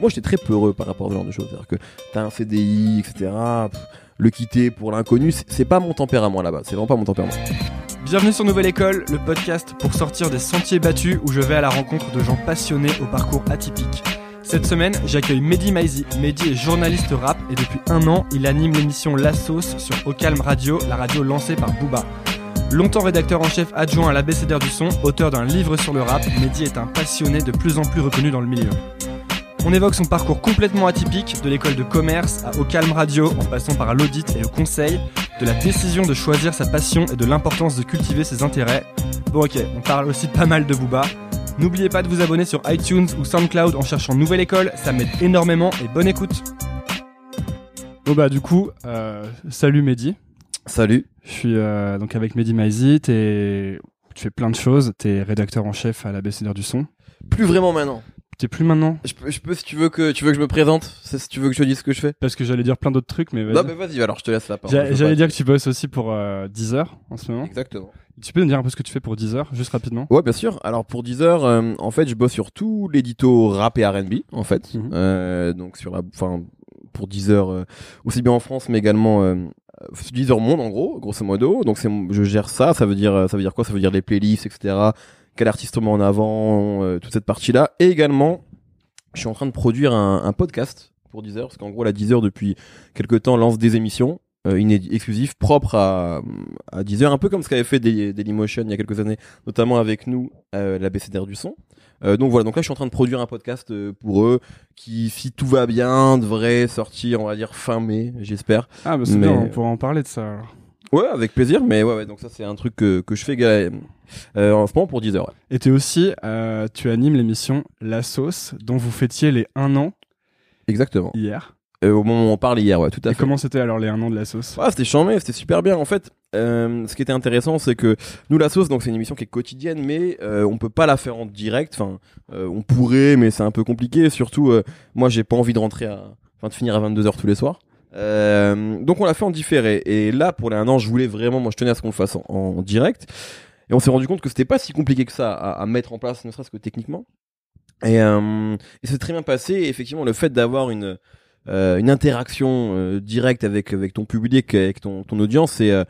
moi j'étais très peureux par rapport à ce genre de choses. C'est-à-dire que t'as un CDI, etc. le quitter pour l'inconnu, c'est- pas mon tempérament là-bas. C'est vraiment pas mon tempérament. Bienvenue sur Nouvelle École, le podcast pour sortir des sentiers battus où je vais à la rencontre de gens passionnés au parcours atypique. Cette semaine, j'accueille Mehdi Maizi. Mehdi est journaliste rap et depuis un an, il anime l'émission La Sauce sur Au Radio, la radio lancée par Booba. Longtemps rédacteur en chef adjoint à l'ABCDR du son, auteur d'un livre sur le rap, Mehdi est un passionné de plus en plus reconnu dans le milieu. On évoque son parcours complètement atypique, de l'école de commerce à Au Calme Radio, en passant par l'audit et le conseil, de la décision de choisir sa passion et de l'importance de cultiver ses intérêts. Bon ok, on parle aussi pas mal de Booba. N'oubliez pas de vous abonner sur iTunes ou SoundCloud en cherchant Nouvelle École, ça m'aide énormément et bonne écoute. Bon bah du coup, euh, salut Mehdi. Salut. Je suis euh, donc avec Mehdi Maizi, t'es- tu fais plein de choses, t'es rédacteur en chef à l'ABCDR du son. Plus vraiment maintenant. T'es plus maintenant Je peux, je peux si tu veux que tu veux que je me présente, si tu veux que je te dise ce que je fais. Parce que j'allais dire plein d'autres trucs, mais vas-y. Non mais vas-y, alors je te laisse la parole. J'a- J'allais dire que tu bosses aussi pour euh, Deezer en ce moment. Exactement. Tu peux nous dire un peu ce que tu fais pour Deezer, juste rapidement? Ouais, bien sûr. Alors pour Deezer, euh, en fait, je bosse sur tout l'édito rap et R&B, en fait. Mhm. Euh, donc sur la, enfin, pour Deezer, euh, aussi bien en France, mais également euh, Deezer Monde, en gros, grosso modo. Donc c'est, je gère ça. Ça veut dire, euh, ça veut dire quoi? Ça veut dire les playlists, etc. Quel artiste on met en avant, euh, toute cette partie-là. Et également, je suis en train de produire un, un podcast pour Deezer, parce qu'en gros, la Deezer depuis quelques temps lance des émissions. Euh, inédit- exclusives propres à, à Deezer, un peu comme ce qu'avait fait Daily- Dailymotion il y a quelques années, notamment avec nous, euh, la BCDR du son. Euh, donc voilà, donc là je suis en train de produire un podcast euh, pour eux qui, si tout va bien, devrait sortir, on va dire fin mai, j'espère. Ah bah c'est Mais- bien, on pourra en parler de ça. alors. Ouais, avec plaisir, mais ouais, ouais donc ça c'est un truc que, que je fais euh, en ce moment pour Deezer. Ouais. Et t'es aussi, euh, tu animes l'émission La Sauce, dont vous fêtiez les 1 an Exactement. hier. Euh, au moment où on parle hier, ouais, tout à Et fait. comment c'était alors les 1 an de La Sauce? Ah, c'était chambé, c'était super bien. En fait, euh, ce qui était intéressant, c'est que nous, la sauce, donc c'est une émission qui est quotidienne, mais on peut pas la faire en direct. Enfin, on pourrait, mais c'est un peu compliqué. Surtout, moi, j'ai pas envie de rentrer à, enfin, de finir à 22 h tous les soirs. Euh, donc on l'a fait en différé. Et là, pour les un an, je voulais vraiment, moi, je tenais à ce qu'on le fasse en, direct. Et on s'est rendu compte que c'était pas si compliqué que ça à, mettre en place, ne serait-ce que techniquement. Et, euh, et c'est très bien passé. Et effectivement, le fait d'avoir une euh, une interaction euh, directe avec avec ton public, avec ton ton audience, c'est euh,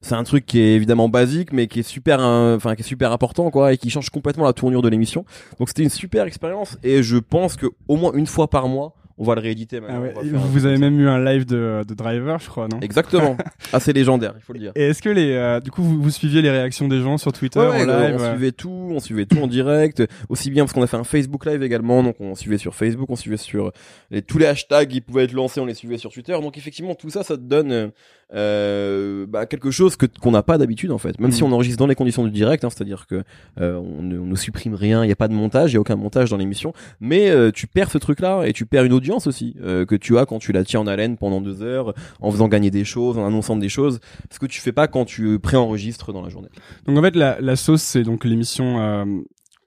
c'est un truc qui est évidemment basique, mais qui est super, enfin qui est super important, quoi, et qui change complètement la tournure de l'émission. Donc c'était une super expérience, et je pense que au moins une fois par mois, on va le rééditer. Ah ouais, Vous avez ça. même eu un live de, de Driver, je crois, non Exactement. Assez légendaire, il faut le dire. Et est-ce que les, euh, du coup, vous, vous suiviez les réactions des gens sur Twitter Ouais, en ouais, live on suivait tout, on suivait tout en direct, aussi bien parce qu'on a fait un Facebook Live également, donc on suivait sur Facebook, on suivait sur les, tous les hashtags qui pouvaient être lancés, on les suivait sur Twitter, donc effectivement tout ça, ça te donne euh, bah, quelque chose que qu'on n'a pas d'habitude en fait, même Mm. si on enregistre dans les conditions du direct, hein, c'est-à-dire que euh, on, ne, on ne supprime rien, il n'y a pas de montage, il y a aucun montage dans l'émission, mais tu perds ce truc-là et tu perds une audience aussi euh, que tu as quand tu la tiens en haleine pendant deux heures, en faisant gagner des choses, en annonçant des choses, ce que tu fais pas quand tu préenregistres dans la journée. Donc en fait, la, la sauce, c'est donc l'émission euh,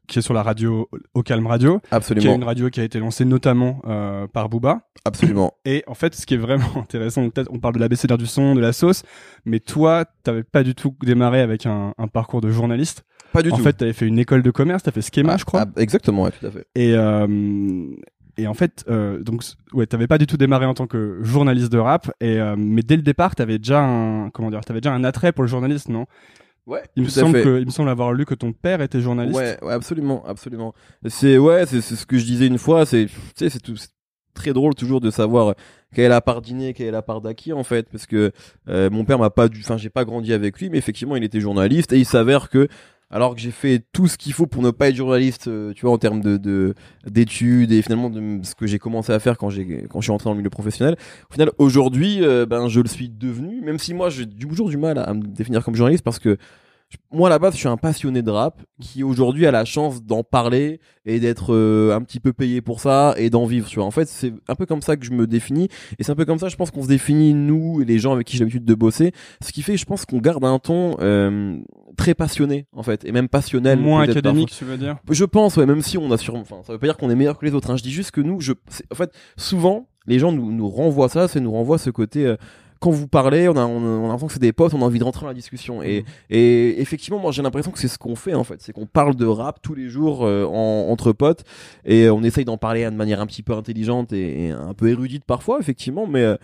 qui est sur la radio Au Calme Radio, qui est Absolument. une radio qui a été lancée notamment euh, par Booba. Absolument. Et en fait, ce qui est vraiment intéressant, peut-être on parle de l'ABCDR du son, de la sauce, mais toi, t'avais pas du tout démarré avec un, un parcours de journaliste. Pas du en tout. fait, t'avais fait une école de commerce, t'as fait Schema, Ah, je crois. ah, exactement, ouais, tout à fait. Et euh, et en fait, euh, donc ouais, t'avais pas du tout démarré en tant que journaliste de rap, et euh, mais dès le départ, t'avais déjà un comment dire, t'avais déjà un attrait pour le journaliste, non? Ouais, Il me tout à semble fait. que il me semble avoir lu que ton père était journaliste. Ouais, ouais, absolument, absolument. C'est ouais, c'est ce que je disais une fois. C'est tu sais, c'est tout. très drôle toujours de savoir quelle est la part d'inné, quelle est la part d'acquis en fait, parce que euh, mon père m'a pas du, enfin j'ai pas grandi avec lui, mais effectivement il était journaliste et il s'avère que alors que j'ai fait tout ce qu'il faut pour ne pas être journaliste, euh, tu vois, en termes de de- d'études et finalement de ce que j'ai commencé à faire quand j'ai quand je suis entré dans le milieu professionnel. Au final, aujourd'hui, euh, ben je le suis devenu, même si moi j'ai toujours du mal à, me définir comme journaliste parce que moi à la base je suis un passionné de rap qui aujourd'hui a la chance d'en parler et d'être euh, un petit peu payé pour ça et d'en vivre tu vois en fait c'est un peu comme ça que je me définis et c'est un peu comme ça je pense qu'on se définit nous et les gens avec qui j'ai l'habitude de bosser ce qui fait je pense qu'on garde un ton euh, très passionné en fait et même passionnel Moins académique, tu veux dire? Je pense, ouais, même si on a sûrement, enfin, ça veut pas dire qu'on est meilleur que les autres. Hein. Je dis juste que nous, je, en fait, souvent, les gens nous, nous renvoient ça, c'est nous renvoient ce côté. euh, quand vous parlez, on a, on a, on a l'impression que c'est des potes, on a envie de rentrer dans la discussion. Et, Mhm. et effectivement, moi j'ai l'impression que c'est ce qu'on fait en fait, c'est qu'on parle de rap tous les jours euh, en- entre potes et on essaye d'en parler de manière un petit peu intelligente et, et un peu érudite parfois, effectivement, mais euh,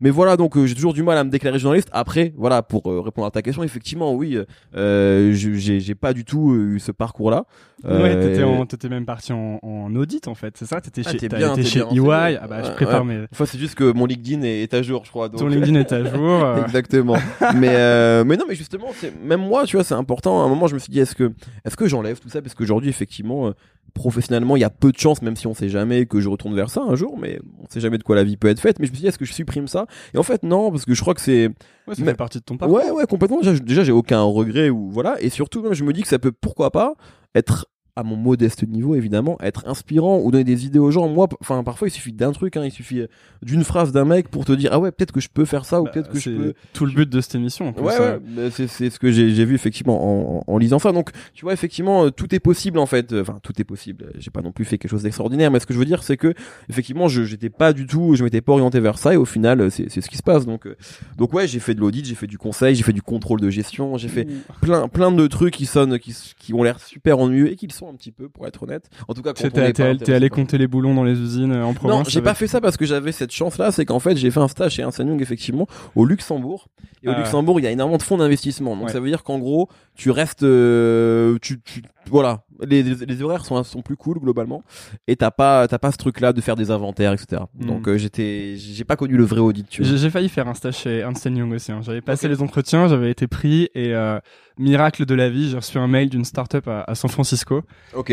mais voilà, donc euh, j'ai toujours du mal à me déclarer journaliste. Après, voilà, pour euh, répondre à ta question, effectivement, oui, euh, je- j'ai pas du tout eu ce parcours-là. Ouais, Euh, t'étais, en- t'étais même parti en, en audit en fait, c'est ça? T'étais Ah, chez, t'as bien, été chez bien EY. renseigné. Ah bah, je prépare ouais. mes. Enfin, c'est juste que mon LinkedIn est, est à jour, je crois. Donc... Ton LinkedIn est à jour. euh, Exactement. mais euh, mais non, mais justement, c'est même moi, tu vois, c'est important. À un moment, je me suis dit, est-ce que est-ce que j'enlève tout ça? Parce qu'aujourd'hui, effectivement, euh, professionnellement, il y a peu de chances, même si on sait jamais que je retourne vers ça un jour, mais on sait jamais de quoi la vie peut être faite. Mais je me suis dit, est-ce que je supprime ça? Et en fait, non, parce que je crois que c'est ouais, ça mais- fait partie de ton parcours. ouais, ouais, complètement. Déjà, j'ai aucun regret ou voilà, et surtout, même, je me dis que ça peut, pourquoi pas, être à mon modeste niveau évidemment être inspirant ou donner des idées aux gens moi enfin parfois il suffit d'un truc hein, il suffit euh, d'une phrase d'un mec pour te dire ah ouais peut-être que je peux faire ça ou Bah, peut-être que je c'est peux tout le but de cette émission. en plus, Ouais, ouais, mais c'est c'est ce que j'ai j'ai vu effectivement en, en, en lisant ça. Donc, tu vois, effectivement, euh, tout est possible en fait. Enfin, tout est possible. J'ai pas non plus fait quelque chose d'extraordinaire, mais ce que je veux dire, c'est que effectivement, je j'étais pas du tout, je m'étais pas orienté vers ça, et au final, euh, c'est c'est ce qui se passe. Donc, euh, donc ouais, j'ai fait de l'audit, j'ai fait du conseil, j'ai fait du contrôle de gestion, j'ai fait plein plein de trucs qui sonnent, qui qui ont l'air super ennuyeux et qui le sont un petit peu, pour être honnête. En tout cas, quand T'es t'es allé- t'es compter les boulons dans les usines euh, en province non, j'ai pas fait ça parce que j'avais cette chance-là, c'est qu'en fait j'ai fait un stage chez Ernst Young effectivement au Luxembourg. Et au Ah. Luxembourg, il y a énormément de fonds d'investissement. Donc Ouais. ça veut dire qu'en gros, tu restes, euh, tu, tu, voilà, les, les, les horaires sont sont plus cool globalement. Et t'as pas t'as pas ce truc-là de faire des inventaires, etc. Mm. Donc euh, j'étais, j'ai pas connu le vrai audit. J'ai failli faire un stage chez Ernst Young aussi. hein. J'avais passé les entretiens, j'avais été pris et euh, miracle de la vie, j'ai reçu un mail d'une startup à, à San Francisco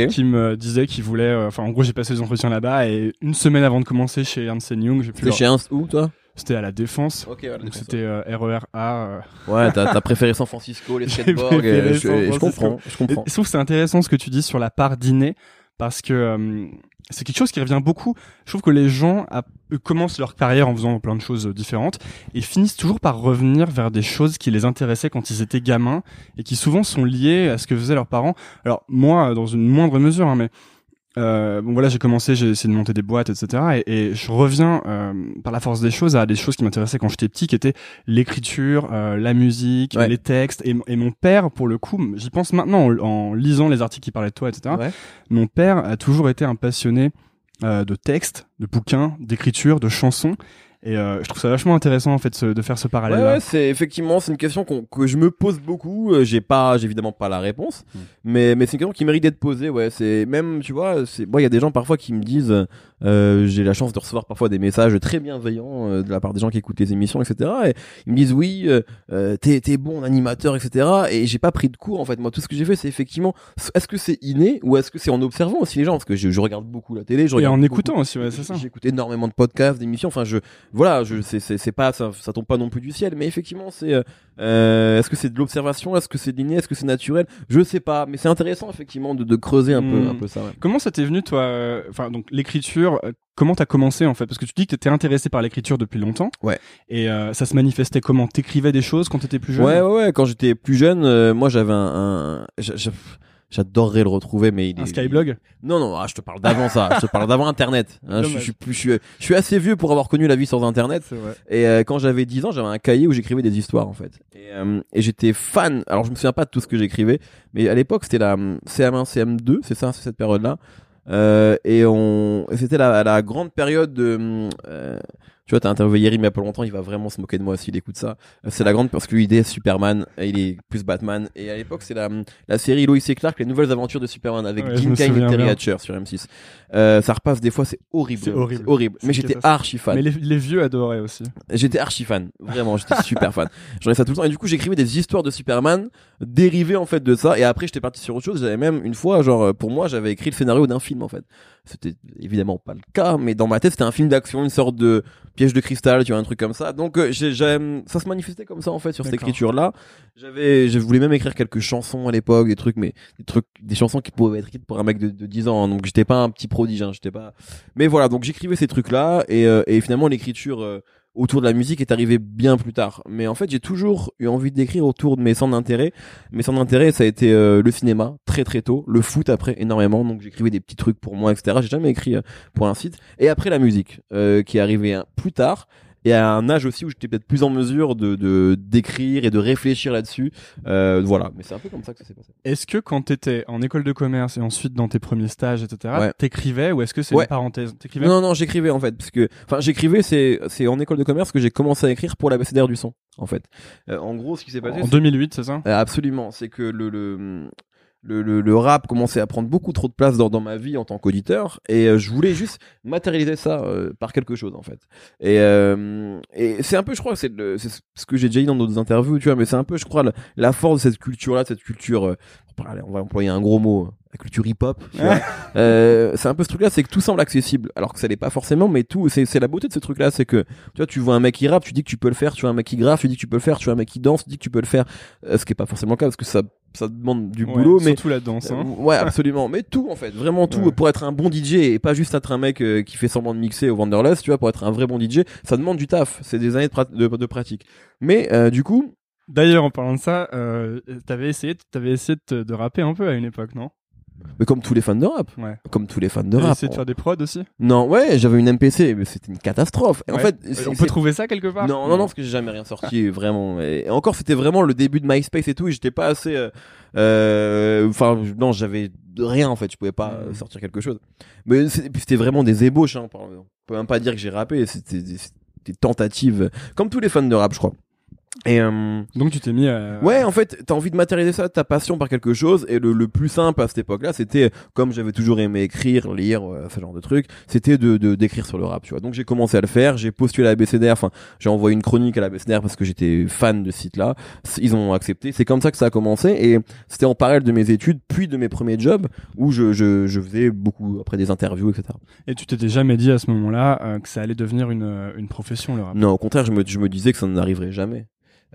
qui me disait qu'il voulait. euh, Enfin, en gros, j'ai passé les entretiens là-bas et une semaine avant de commencer chez Ernst Young, j'ai pu. Leur- chez Ernst où toi? C'était à la défense. Ok. Voilà, Donc c'était euh, RER A. euh. Ouais, t'as t'as préféré San Francisco, les skateboards. euh, je, je comprends, je Et comprends. je trouve que c'est intéressant ce que tu dis sur la part dîner parce que euh, c'est quelque chose qui revient beaucoup. Je trouve que les gens eux, commencent leur carrière en faisant plein de choses euh, différentes et finissent toujours par revenir vers des choses qui les intéressaient quand ils étaient gamins et qui souvent sont liées à ce que faisaient leurs parents. Alors moi, dans une moindre mesure, hein, mais euh, bon voilà, j'ai commencé, j'ai essayé de monter des boîtes, etc. Et, et je reviens euh, par la force des choses à des choses qui m'intéressaient quand j'étais petit, qui étaient l'écriture, euh, la musique, Ouais. les textes. Et, et mon père, pour le coup, j'y pense maintenant en, en lisant les articles qui parlaient de toi, etc. Ouais. Mon père a toujours été un passionné euh, de textes, de bouquins, d'écriture, de chansons. Et euh, je trouve ça vachement intéressant en fait ce- de faire ce Ouais, parallèle-là. ouais, c'est effectivement c'est une question qu'on- que je me pose beaucoup. Euh, J'ai pas, j'ai évidemment pas la réponse, Mm. mais mais c'est une question qui mérite d'être posée. Ouais, c'est même tu vois, c'est moi il y a des gens parfois qui me disent, euh, j'ai la chance de recevoir parfois des messages très bienveillants euh, de la part des gens qui écoutent les émissions, etc. Et ils me disent oui, euh, euh, t'es t'es bon animateur, etc. Et j'ai pas pris de cours en fait. Moi tout ce que j'ai fait c'est effectivement, est-ce que c'est inné ou est-ce que c'est en observant aussi les gens? Parce que je, je regarde beaucoup la télé, je Et regarde en beaucoup- écoutant aussi, ouais, c'est ça. J'écoute énormément de podcasts, d'émissions. Enfin, je voilà, je c'est c'est c'est pas ça, ça tombe pas non plus du ciel, mais effectivement, c'est euh, est-ce que c'est de l'observation, est-ce que c'est d'inné, est-ce que c'est naturel? Je sais pas, mais c'est intéressant effectivement de, de creuser un peu Hmm. un peu ça. Ouais. Comment ça t'est venu, toi Enfin, donc l'écriture. Euh, Comment t'as commencé en fait? Parce que tu dis que t'étais intéressé par l'écriture depuis longtemps. Ouais. Et euh, ça se manifestait comment? T'écrivais des choses quand t'étais plus jeune? Ouais, ouais, ouais. Quand j'étais plus jeune, euh, moi j'avais un, un j'a- j'a- J'adorerais le retrouver, mais il Un est- Skyblog? Non, non, ah, je te parle d'avant ça. Je te parle d'avant Internet. Hein, je, suis- je Dommage. suis plus, je suis, je suis assez vieux pour avoir connu la vie sans Internet. Et euh, quand j'avais 10 ans, j'avais un cahier où j'écrivais des histoires en fait. Et, euh, et j'étais fan. Alors je me souviens pas de tout ce que j'écrivais, mais à l'époque c'était la hum, CM1, CM2, c'est ça, c'est cette période-là. Euh, et on, c'était la, la grande période de. Tu vois, t'as interviewé Yerim il y a pas longtemps, il va vraiment se moquer de moi s'il écoute ça. Euh, C'est la grande parce que lui, il est Superman, et il est plus Batman. Et à l'époque, c'est la, la série Lois et Clark, les nouvelles aventures de Superman avec Ouais, Jim Kane et Terry. Hatcher sur M6. Euh, ça repasse des fois, c'est horrible. C'est horrible. horrible. Mais j'étais archi fan. Mais les, les vieux adoraient aussi. J'étais archi fan, vraiment, j'étais super fan. J'en ai ça tout le temps et du coup j'écrivais des histoires de Superman dérivées en fait de ça et après j'étais parti sur autre chose. J'avais même une fois, genre pour moi, j'avais écrit le scénario d'un film en fait. C'était évidemment pas le cas, mais dans ma tête c'était un film d'action, une sorte de piège de cristal, tu vois un truc comme ça. Donc euh, j'ai, j'ai- ça se manifestait comme ça en fait sur cette D'accord. écriture là. J'avais, je voulais même écrire quelques chansons à l'époque, des trucs, mais des trucs, des chansons qui pouvaient être écrites pour un mec de, de 10 ans. hein. donc j'étais pas un petit prodige, hein, j'étais pas. Mais voilà, donc j'écrivais ces trucs là et, euh, et finalement l'écriture. Autour de la musique est arrivé bien plus tard. Mais en fait, j'ai toujours eu envie d'écrire autour de mes centres d'intérêt. Mes centres d'intérêt, ça a été euh, le cinéma, très très tôt, le foot après, énormément. Donc j'écrivais des petits trucs pour moi, etc. J'ai jamais écrit euh, pour un site. Et après la musique, euh, qui est arrivée hein, plus tard. Et à un âge aussi où j'étais peut-être plus en mesure de de d'écrire et de réfléchir là-dessus. Euh, voilà, mais c'est un peu comme ça que ça s'est passé. Est-ce que quand t'étais en école de commerce et ensuite dans tes premiers stages, etc., Ouais. t'écrivais ou est-ce que c'est Ouais. une parenthèse Non, non, j'écrivais en fait, parce que, enfin, j'écrivais, c'est, c'est en école de commerce que j'ai commencé à écrire pour l'abécédaire du son, en fait. Euh, en gros, ce qui s'est passé, en c'est- 2008, c'est ça? Absolument, c'est que le, le, le, le, rap commençait à prendre beaucoup trop de place dans, dans ma vie en tant qu'auditeur, et euh, je voulais juste matérialiser ça euh, par quelque chose, en fait. Et, euh, et c'est un peu, je crois, c'est, ce que j'ai déjà dit dans d'autres interviews, tu vois, mais c'est un peu, je crois, la, la force de cette culture-là, de cette culture, on va employer un gros mot, la culture hip-hop. Euh, c'est un peu ce truc-là, c'est que tout semble accessible, alors que ça l'est pas forcément, mais tout, c'est, la beauté de ce truc-là, c'est que, tu vois, tu vois un mec qui rappe, tu dis que tu peux le faire, tu vois un mec qui graffe, tu dis que tu peux le faire, tu vois un mec qui danse, tu dis que tu peux le faire, Euh, ce qui est pas forcément le cas, parce que ça, ça demande du Ouais, boulot, mais, surtout la danse. Hein. euh, ouais, absolument, mais tout, en fait, vraiment tout, Ouais. pour être un bon DJ, et pas juste être un mec euh, qui fait semblant de mixer au Wanderlust, tu vois, pour être un vrai bon DJ, ça demande du taf, c'est des années de, prat- de, de pratique. Mais, euh, du coup, D'ailleurs, en parlant de ça, t'avais essayé, t'avais essayé de, te- de rapper un peu à une époque, non? Mais comme tous les fans de rap, Ouais. comme tous les fans de T'avais rap. essayé de faire des prods aussi? Non, ouais, j'avais une MPC, mais c'était une catastrophe. Et en fait, Euh, on peut trouver ça quelque part? Non, non, non, parce que j'ai jamais rien sorti, vraiment. Et encore, c'était vraiment le début de MySpace et tout, et j'étais pas assez. euh, euh, Enfin, non, j'avais rien en fait, je pouvais pas euh, Mhm. sortir quelque chose. Mais c'était vraiment des ébauches, hein. On peut même pas dire que j'ai rappé, c'était des, des tentatives, comme tous les fans de rap, je crois. Et euh, Donc tu t'es mis à... Ouais, en fait, t'as envie de matérialiser ça, ta passion par quelque chose, et le, le plus simple à cette époque-là, c'était, comme j'avais toujours aimé écrire, lire, euh, ce genre de trucs, c'était de de- d'écrire sur le rap, tu vois. Donc j'ai commencé à le faire, j'ai postulé à l'ABCDR, enfin, j'ai envoyé une chronique à l'ABCDR parce que j'étais fan de ce site-là, ils ont accepté, c'est comme ça que ça a commencé, et c'était en parallèle de mes études, puis de mes premiers jobs, où je, je, je faisais beaucoup, après des interviews, etc. Et tu t'étais jamais dit à ce moment-là euh, que ça allait devenir une, une profession, le rap? Non, au contraire, je me, je me disais que ça n'arriverait jamais.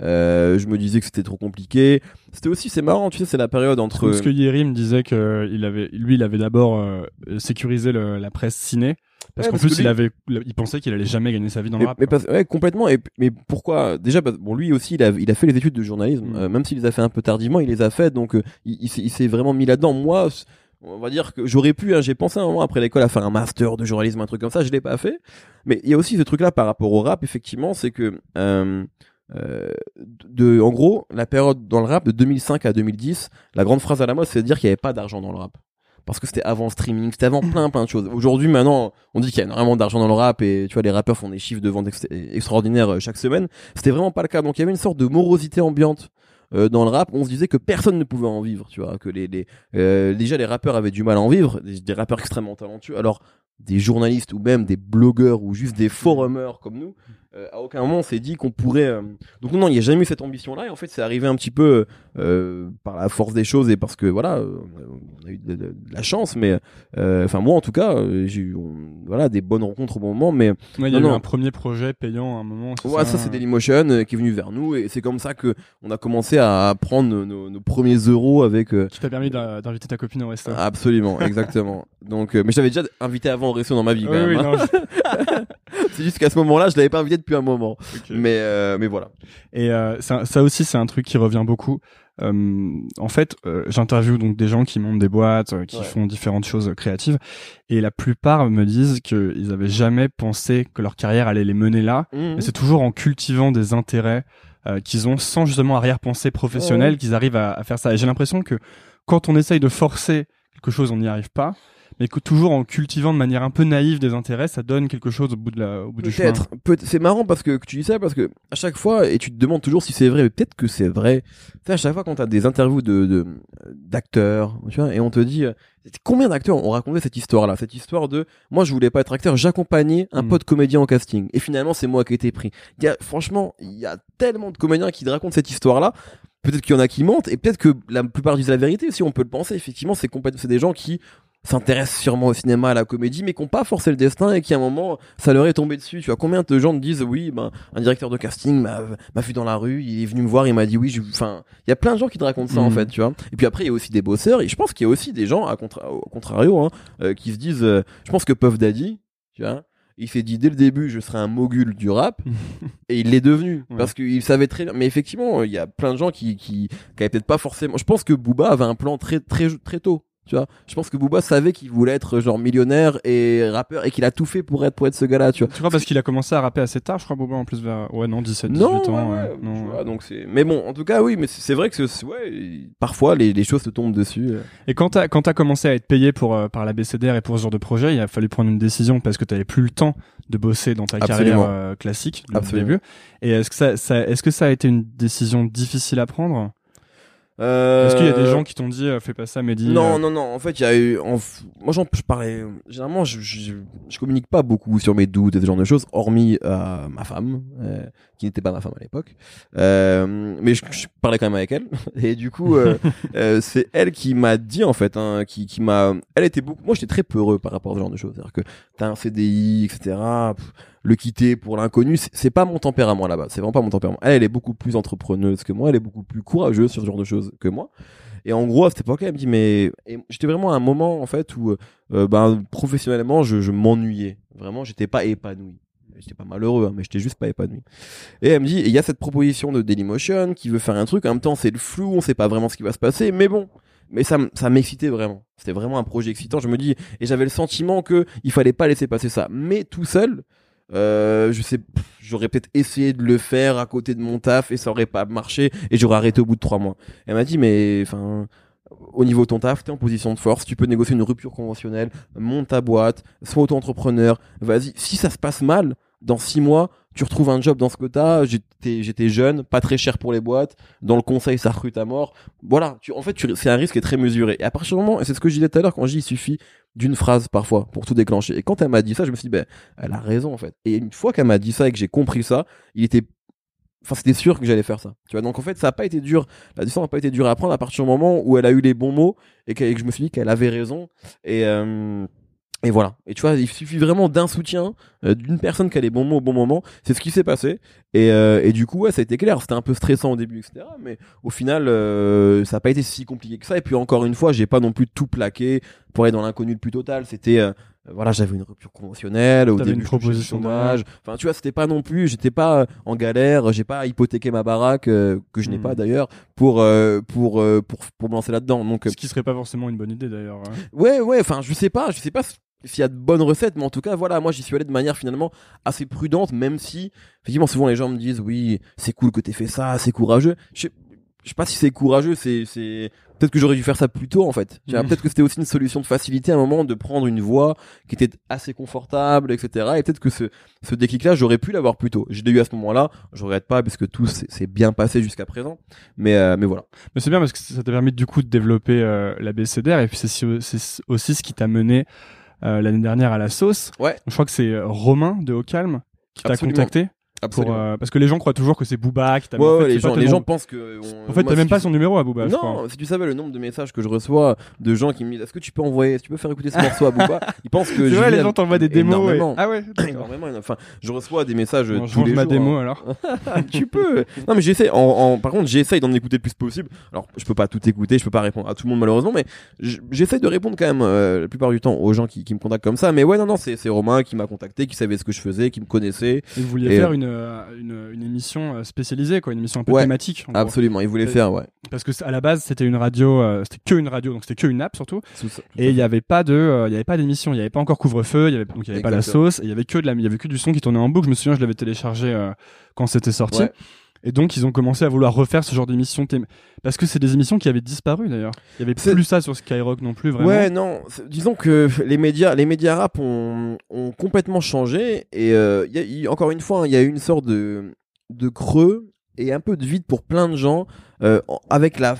Euh, je me disais que c'était trop compliqué. C'était aussi, c'est marrant, tu sais, c'est la période entre. Parce que Yeri me disait que il avait, lui, il avait d'abord euh, sécurisé le- la presse ciné. Parce Ouais, qu'en plus, que il avait, il pensait qu'il allait jamais gagner sa vie dans le rap. mais quoi. parce- ouais, complètement. Et, mais pourquoi Déjà, parce- bon, lui aussi, il a, il a fait les études de journalisme. Mm. Euh, même s'il les a fait un peu tardivement, il les a fait. Donc, euh, il, il s'est- vraiment mis là-dedans. Moi, on va dire que j'aurais pu. hein, J'ai pensé un moment après l'école à faire un master de journalisme, un truc comme ça. Je l'ai pas fait. Mais il y a aussi ce truc-là par rapport au rap. Effectivement, c'est que. Euh, euh, de, en gros, la période dans le rap de 2005 à 2010, la grande phrase à la mode, c'est de dire qu'il n'y avait pas d'argent dans le rap. Parce que c'était avant streaming, c'était avant plein plein de choses. Aujourd'hui, maintenant, on dit qu'il y a énormément d'argent dans le rap et tu vois, les rappeurs font des chiffres de vente ex- extraordinaires euh, chaque semaine. C'était vraiment pas le cas. Donc il y avait une sorte de morosité ambiante. euh, dans le rap, on se disait que personne ne pouvait en vivre, tu vois, que déjà les rappeurs avaient du mal à en vivre, des, des rappeurs extrêmement talentueux. Alors des journalistes ou même des blogueurs ou juste des forumers comme nous, euh, à aucun moment on s'est dit qu'on pourrait. euh, Donc non, il n'y a jamais eu cette ambition-là. Et en fait, c'est arrivé un petit peu euh, par la force des choses et parce que voilà, on a eu de, de- de la chance. Mais enfin moi, en tout cas, j'ai eu on- voilà des bonnes rencontres au bon moment. Mais Ouais, il y a eu un premier projet payant à un moment. ouais, ça, c'est Dailymotion qui est venu vers nous et c'est comme ça que on a commencé à prendre nos, nos- nos premiers euros avec. Qui t'a permis d'inviter ta copine au resto. Absolument, exactement. Donc, mais j'avais déjà invité avant au resto dans ma vie. Quand oui, même, oui, hein. C'est juste qu'à ce moment-là, je l'avais pas invité depuis un moment. Mais euh, mais voilà. Et euh, ça, ça aussi, c'est un truc qui revient beaucoup. Euh, en fait, euh, j'interviewe donc des gens qui montent des boîtes, euh, qui Ouais. font différentes choses créatives, et la plupart me disent qu'ils avaient jamais pensé que leur carrière allait les mener là. Mais c'est toujours en cultivant des intérêts euh, qu'ils ont sans justement arrière-pensée professionnelle Ouais. qu'ils arrivent à, à faire ça. Et j'ai l'impression que quand on essaye de forcer quelque chose, on n'y arrive pas. Mais que toujours en cultivant de manière un peu naïve des intérêts, ça donne quelque chose au bout, de la, au bout du chemin. Peut-être. Peut c'est marrant parce que, que tu dis ça parce que à chaque fois et tu te demandes toujours si c'est vrai. Mais peut-être que c'est vrai. Tu sais, à chaque fois quand t'as des interviews de de- d'acteurs, tu vois, et on te dit euh, combien d'acteurs ont raconté cette histoire-là, cette histoire de moi je voulais pas être acteur, j'accompagnais un Mm. pote comédien en casting et finalement c'est moi qui ai été pris. Il y a franchement il y a tellement de comédiens qui racontent cette histoire-là. Peut-être qu'il y en a qui mentent et peut-être que la plupart disent la vérité aussi. On peut le penser. Effectivement, c'est complètement c'est des gens qui s'intéressent sûrement au cinéma, à la comédie, mais qui n'ont pas forcé le destin et qui à un moment ça leur est tombé dessus. Tu vois combien de gens te disent oui, ben un directeur de casting m'a m'a vu dans la rue, il est venu me voir, il m'a dit oui. je- Enfin, il y a plein de gens qui te racontent ça en Mhm. fait, tu vois. Et puis après il y a aussi des bosseurs et je pense qu'il y a aussi des gens à contra- au contrario hein, euh, qui se disent. euh, je pense que Puff Daddy, tu vois. Il s'est dit dès le début je serai un mogul du rap et il l'est devenu Ouais. parce qu'il savait très bien mais effectivement il y a plein de gens qui qui, qui avaient peut-être pas forcément je pense que Booba avait un plan très très très tôt tu vois. Je pense que Booba savait qu'il voulait être genre millionnaire et rappeur et qu'il a tout fait pour être pour être ce gars-là, tu vois. Tu crois parce qu'il a commencé à rapper assez tard, je crois, Booba, en plus vers, ouais, non, 17, 18 Non, ans, ouais, ouais. Non, ouais. vois, donc c'est. Mais bon, en tout cas, oui, mais c'est vrai que ouais, parfois les, les choses te tombent dessus. euh. Et quand t'as quand t'as commencé à être payé pour euh, par la BCDR et pour ce genre de projet, il a fallu prendre une décision parce que t'avais plus le temps de bosser dans ta Absolument. carrière euh, classique Absolument. début. Et est-ce que ça, ça est-ce que ça a été une décision difficile à prendre? Est-ce qu'il y a des Euh, gens qui t'ont dit euh, fais pas ça, Mehdi Non, euh, non, non. En fait, il y a eu. En... Moi, j'en je parlais. Généralement, je, je, je communique pas beaucoup sur mes doutes et ce genre de choses, hormis euh, ma femme, euh, qui n'était pas ma femme à l'époque. Euh, mais je, je parlais quand même avec elle. Et du coup, euh, euh, c'est elle qui m'a dit en fait, hein, qui, qui m'a. Elle était beaucoup. Moi, j'étais très peureux par rapport à ce genre de choses. C'est-à-dire que t'as un CDI, etc. pff, le quitter pour l'inconnu, c'est- pas mon tempérament là-bas. C'est vraiment pas mon tempérament. Elle, elle est beaucoup plus entrepreneuse que moi. Elle est beaucoup plus courageuse sur ce genre de choses que moi. Et en gros, à cette époque-là, elle me dit, mais j'étais vraiment à un moment en fait où, euh, ben, professionnellement, je, m'ennuyais. Vraiment, j'étais pas épanoui. J'étais pas malheureux, hein, mais j'étais juste pas épanoui. Et elle me dit, il y a cette proposition de Dailymotion qui veut faire un truc. En même temps, c'est le flou, on sait pas vraiment ce qui va se passer, mais bon. Mais ça, ça m'excitait vraiment. C'était vraiment un projet excitant. Je me dis, et j'avais le sentiment que il fallait pas laisser passer ça. Mais tout seul, euh, je sais, j'aurais peut-être essayé de le faire à côté de mon taf et ça aurait pas marché et j'aurais arrêté au bout de trois mois. Elle m'a dit, mais enfin, au niveau de ton taf, t'es en position de force, tu peux négocier une rupture conventionnelle, monte ta boîte, sois auto-entrepreneur, vas-y. Si ça se passe mal, dans six mois, tu retrouves un job dans ce que t'as, j'étais, j'étais jeune, pas très cher pour les boîtes, dans le conseil, ça recrute à mort. Voilà, tu, en fait, tu, c'est un risque qui est très mesuré. Et à partir du moment, et c'est ce que je disais tout à l'heure, quand je dis, il suffit d'une phrase parfois pour tout déclencher. Et quand elle m'a dit ça, je me suis dit, ben, elle a raison, en fait. Et une fois qu'elle m'a dit ça et que j'ai compris ça, il était, enfin, c'était sûr que j'allais faire ça. Tu vois, donc en fait, ça a pas été dur, la décision n'a pas été dure à prendre à partir du moment où elle a eu les bons mots et que, et que je me suis dit qu'elle avait raison. Et, euh, et voilà. Et tu vois, il suffit vraiment d'un soutien, euh, d'une personne qui a les bons mots au bon moment. C'est ce qui s'est passé. Et, euh, et du coup, ouais, ça a été clair. C'était un peu stressant au début, etc. Mais au final, euh, ça n'a pas été si compliqué que ça. Et puis encore une fois, j'ai pas non plus tout plaqué pour aller dans l'inconnu le plus total. C'était, euh, voilà, j'avais une rupture conventionnelle. Au début, une proposition chômage. Enfin, tu vois, c'était pas non plus. J'étais pas euh, en galère. J'ai pas hypothéqué ma baraque euh, que je n'ai Hmm. pas d'ailleurs pour euh, pour euh, pour pour me lancer là-dedans. Donc euh, Ce qui serait pas forcément une bonne idée d'ailleurs. hein. Ouais, ouais, enfin, je sais pas, je sais pas s'il y a de bonnes recettes, mais en tout cas, voilà, moi j'y suis allé de manière finalement assez prudente, même si, effectivement, souvent les gens me disent, oui, c'est cool que t'aies fait ça, c'est courageux. Je sais, je sais pas si c'est courageux, c'est, c'est, peut-être que j'aurais dû faire ça plus tôt, en fait. Mhm. Peut-être que c'était aussi une solution de facilité à un moment de prendre une voie qui était assez confortable, etc. Et peut-être que ce, ce déclic-là, j'aurais pu l'avoir plus tôt. Je l'ai eu à ce moment-là, je regrette pas parce que tout s'est bien passé jusqu'à présent. Mais, euh, mais voilà. Mais c'est bien parce que ça t'a permis du coup de développer euh, la BCDR et puis c'est si- c'est aussi ce qui t'a mené l'année dernière à la sauce. Ouais. Je crois que c'est euh, Romain de Ocalm qui t'a contacté pour euh, parce que les gens croient toujours que c'est Booba qui t'a Ouais, en ouais, fait, les gens, les gens pensent que. on- En fait, t'as même si pas tu- son numéro à Booba, je. Non, si tu savais le nombre de messages que je reçois de gens qui me disent est-ce que tu peux envoyer, est-ce que tu peux faire écouter ce morceau à Booba? Ils pensent que C'est je vrai, les gens t'envoient des démos. et- énormément. Ah ouais. Énormément, enfin, je reçois des messages Bon, je tous change les ma jours. démo hein. alors. tu peux. Non, mais j'essaie. En, en- par contre, j'essaye d'en écouter le plus possible. Alors, je peux pas tout écouter, je peux pas répondre à tout le monde malheureusement, mais j- j'essaie de répondre quand même euh, la plupart du temps aux gens qui, qui me contactent comme ça. Mais ouais, non, non, c'est Romain qui m'a contacté, qui savait ce que je faisais, qui me connaissait. Et vous vouliez faire euh, une, une une émission euh, spécialisée quoi, une émission un peu Ouais. thématique. Absolument, il voulait Euh, faire, ouais. Parce que à la base c'était une radio, euh, c'était que une radio, donc c'était que une app surtout. Tout ça- tout Et il ça. y avait pas de, euh, il y avait pas d'émission, il y avait pas encore couvre-feu, il y avait donc il y avait pas la sauce, il y avait que de la, il y avait que du son qui tournait en boucle. Je me souviens, je l'avais téléchargé euh, quand c'était sorti. Ouais. Et donc ils ont commencé à vouloir refaire ce genre d'émission thém- parce que c'est des émissions qui avaient disparu d'ailleurs. Il y avait plus ça sur Skyrock non plus vraiment. Ouais, non. Disons que les médias, les médias rap ont, ont complètement changé et euh, y a- encore une fois, hein, il y a eu une sorte de, de creux et un peu de vide pour plein de gens euh, avec la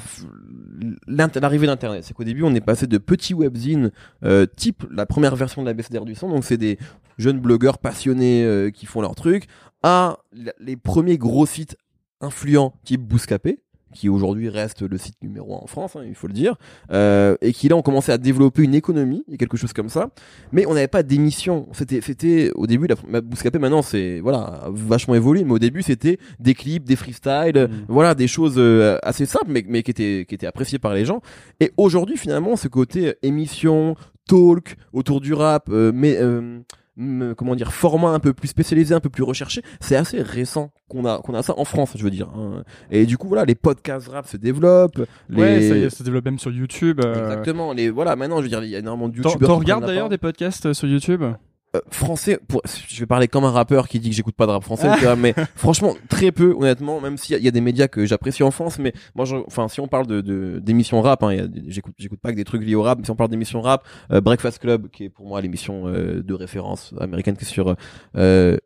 l'arrivée d'internet. C'est qu'au début, on est passé de petits webzines euh, type la première version de la BCDR du son, donc c'est des jeunes blogueurs passionnés euh, qui font leur truc, à les premiers gros sites influents type Bouscapé qui aujourd'hui reste le site numéro 1 en France, hein, il faut le dire, euh, et qui là ont commencé à développer une économie et quelque chose comme ça, mais on n'avait pas d'émission. C'était, c'était au début, la, Bouscapé maintenant c'est voilà vachement évolué, mais au début c'était des clips, des freestyles, Mm. voilà des choses euh, assez simples, mais, mais qui étaient qui étaient appréciées par les gens. Et aujourd'hui finalement ce côté euh, émission, talk autour du rap, euh, mais euh, comment dire format un peu plus spécialisé, un peu plus recherché, c'est assez récent qu'on a qu'on a ça en France, je veux dire. hein. Et du coup voilà, les podcasts rap se développent. Les... Ouais, ça se développe même sur YouTube. euh. Exactement. Les voilà, maintenant je veux dire, il y a énormément de T'en youtubeurs. t'en regardes d'ailleurs des podcasts euh, sur YouTube? Euh, français pour je vais parler comme un rappeur qui dit que j'écoute pas de rap français tu vois, mais franchement très peu honnêtement même s'il y, y a des médias que j'apprécie en France mais moi je- enfin si on parle de de- d'émissions rap hein, j'écoute j'écoute pas que des trucs liés au rap mais si on parle d'émissions rap euh, Breakfast Club qui est pour moi l'émission euh, de référence américaine qui est sur euh,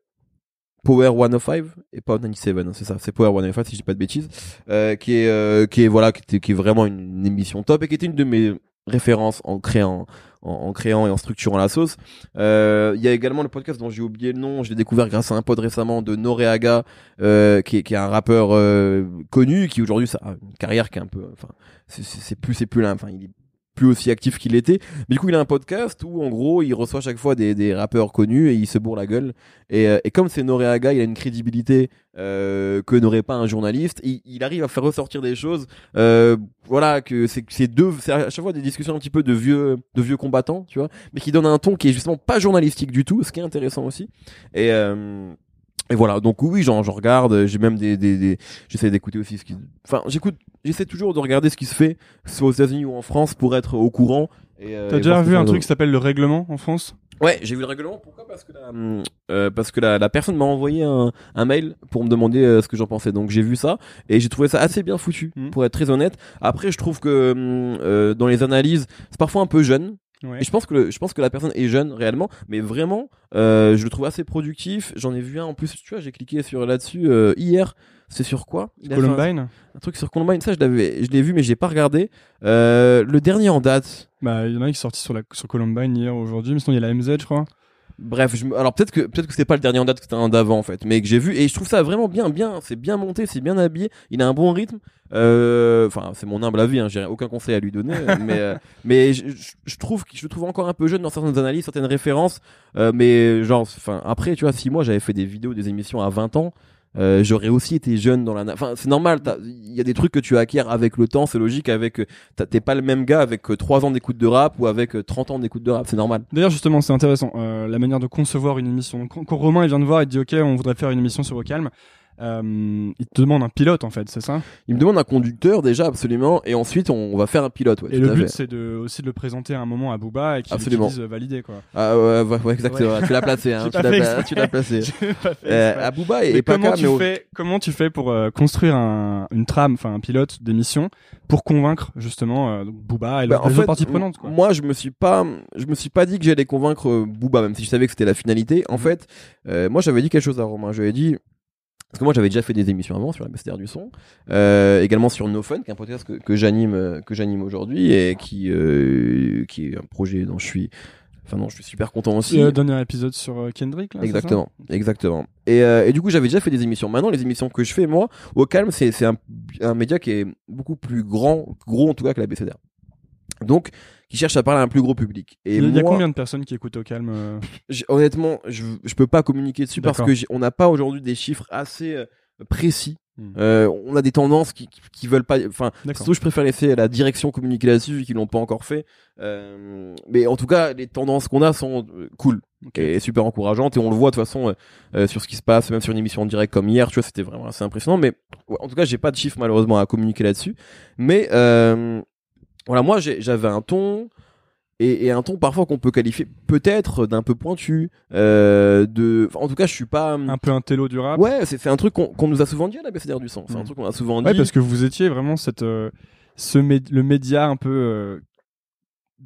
Power 105 et pas 97 hein, c'est ça c'est Power 105 si je dis pas de bêtises euh, qui est euh, qui est voilà qui, était- qui est vraiment une, une émission top et qui était une de mes références en créant en, en créant et en structurant la sauce. Euh, il y a également le podcast dont j'ai oublié le nom, je l'ai découvert grâce à un pod récemment de Noreaga, euh, qui, qui est un rappeur euh, connu, qui aujourd'hui a une carrière qui est un peu, enfin, c'est plus, c'est plus là, enfin, il est plus aussi actif qu'il était. Mais du coup, il a un podcast où, en gros, il reçoit chaque fois des, des rappeurs connus et il se bourre la gueule. Et, euh, et comme c'est Noreaga, il a une crédibilité euh, que n'aurait pas un journaliste. Il, il arrive à faire ressortir des choses. Euh, voilà, que c'est c'est deux, c'est à chaque fois des discussions un petit peu de vieux, de vieux combattants, tu vois, mais qui donnent un ton qui est justement pas journalistique du tout, ce qui est intéressant aussi. Et euh, et voilà, donc oui, j'en regarde, j'ai même des, des, des j'essaie d'écouter aussi ce qui, enfin, j'écoute, j'essaie toujours de regarder ce qui se fait, soit aux États-Unis ou en France, pour être au courant. euh, T'as déjà vu un truc qui s'appelle le règlement en France? Ouais, j'ai vu le règlement. Pourquoi? Parce que la, euh, parce que la, la personne m'a envoyé un, un mail pour me demander euh, ce que j'en pensais. Donc j'ai vu ça et j'ai trouvé ça assez bien foutu, Mhm. pour être très honnête. Après, je trouve que hum, euh, dans les analyses, c'est parfois un peu jeune. Ouais. Et je pense que le- je pense que la personne est jeune réellement, mais vraiment, euh, je le trouve assez productif. J'en ai vu un en plus. Tu vois, j'ai cliqué sur là-dessus euh, hier. C'est sur quoi? Il un- Columbine un, truc sur Columbine. Ça, je l'avais, je l'ai vu, mais j'ai pas regardé. Euh, le dernier en date. Bah, il y en a un qui est sorti sur, la, sur Columbine hier, aujourd'hui, mais sinon il y a la MZ, je crois. Bref, je alors peut-être que peut-être que c'était pas le dernier en date, que c'était un d'avant en fait, mais que j'ai vu et je trouve ça vraiment bien, bien, c'est bien monté, c'est bien habillé, il a un bon rythme. Euh, Enfin, c'est mon humble avis, hein, j'ai aucun conseil à lui donner, mais euh, mais je, je- trouve que je le trouve encore un peu jeune dans certaines analyses, certaines références, euh, mais genre, enfin après, tu vois, si moi j'avais fait des vidéos, des émissions à 20 ans. Euh, j'aurais aussi été jeune dans la enfin c'est normal il y a des trucs que tu acquiers avec le temps c'est logique avec euh, t'es pas le même gars avec 3 ans d'écoute de rap ou avec euh, 30 ans d'écoute de rap c'est normal D'ailleurs, justement, c'est intéressant, euh, la manière de concevoir une émission. Quand, quand Romain il vient de voir, il dit Ok, on voudrait faire une émission sur Vocalm. Euh, il te demande un pilote, en fait, c'est ça? Il me demande un conducteur déjà absolument et ensuite on, on va faire un pilote. Ouais, Et le à but, fait. c'est de, aussi de le présenter à un moment à Booba et qu'il qu'il dise validé, quoi. Ah ouais, ouais, ouais, exactement. Tu l'as placé, hein. Tu pas l'as fait placé. Pas fait Euh, exprès. Abouba et, et comment, Paca, tu mais fais, comment tu fais pour euh, construire un, une trame, enfin un pilote d'émission, pour convaincre justement Booba et Bah, les en autres fait, parties prenantes quoi. Moi, je me suis pas, je me suis pas dit que j'allais convaincre Booba, même si je savais que c'était la finalité. En fait, euh, moi, j'avais dit quelque chose à Romain. J'avais dit, parce que moi, j'avais déjà fait des émissions avant sur la BCDR du son, euh, également sur No Fun, qui est un podcast que, que j'anime, euh, que j'anime aujourd'hui et qui, euh, qui est un projet dont je suis, enfin non, je suis super content aussi. Euh, dernier épisode sur Kendrick là. Exactement, exactement. Et, euh, et du coup, j'avais déjà fait des émissions. Maintenant, les émissions que je fais, moi, au calme, c'est c'est un, un média qui est beaucoup plus grand, gros en tout cas que la BCDR. Donc, qui cherche à parler à un plus gros public. Et Il y a combien de personnes qui écoutent au calme euh honnêtement, je, je peux pas communiquer dessus parce que on n'a pas aujourd'hui des chiffres assez euh, précis. Hmm. Euh, on a des tendances qui, qui, qui veulent pas, enfin, surtout je préfère laisser la direction communiquer là-dessus vu qu'ils l'ont pas encore fait. Euh, mais en tout cas, les tendances qu'on a sont cool et super encourageantes et on le voit de toute façon euh, sur ce qui se passe, même sur une émission en direct comme hier, tu vois, c'était vraiment assez impressionnant. Mais ouais, en tout cas, j'ai pas de chiffres malheureusement à communiquer là-dessus. Mais voilà, moi j'avais un ton et, et un ton parfois qu'on peut qualifier peut-être d'un peu pointu. Euh, de, enfin, en tout cas, je suis pas. Un peu un télo du rap. Ouais, c'est un truc qu'on nous a souvent dit à la BCDR du son. C'est un Mm. truc qu'on a souvent dit. Ouais, parce que vous étiez vraiment cette, euh, ce mé- le média un peu euh,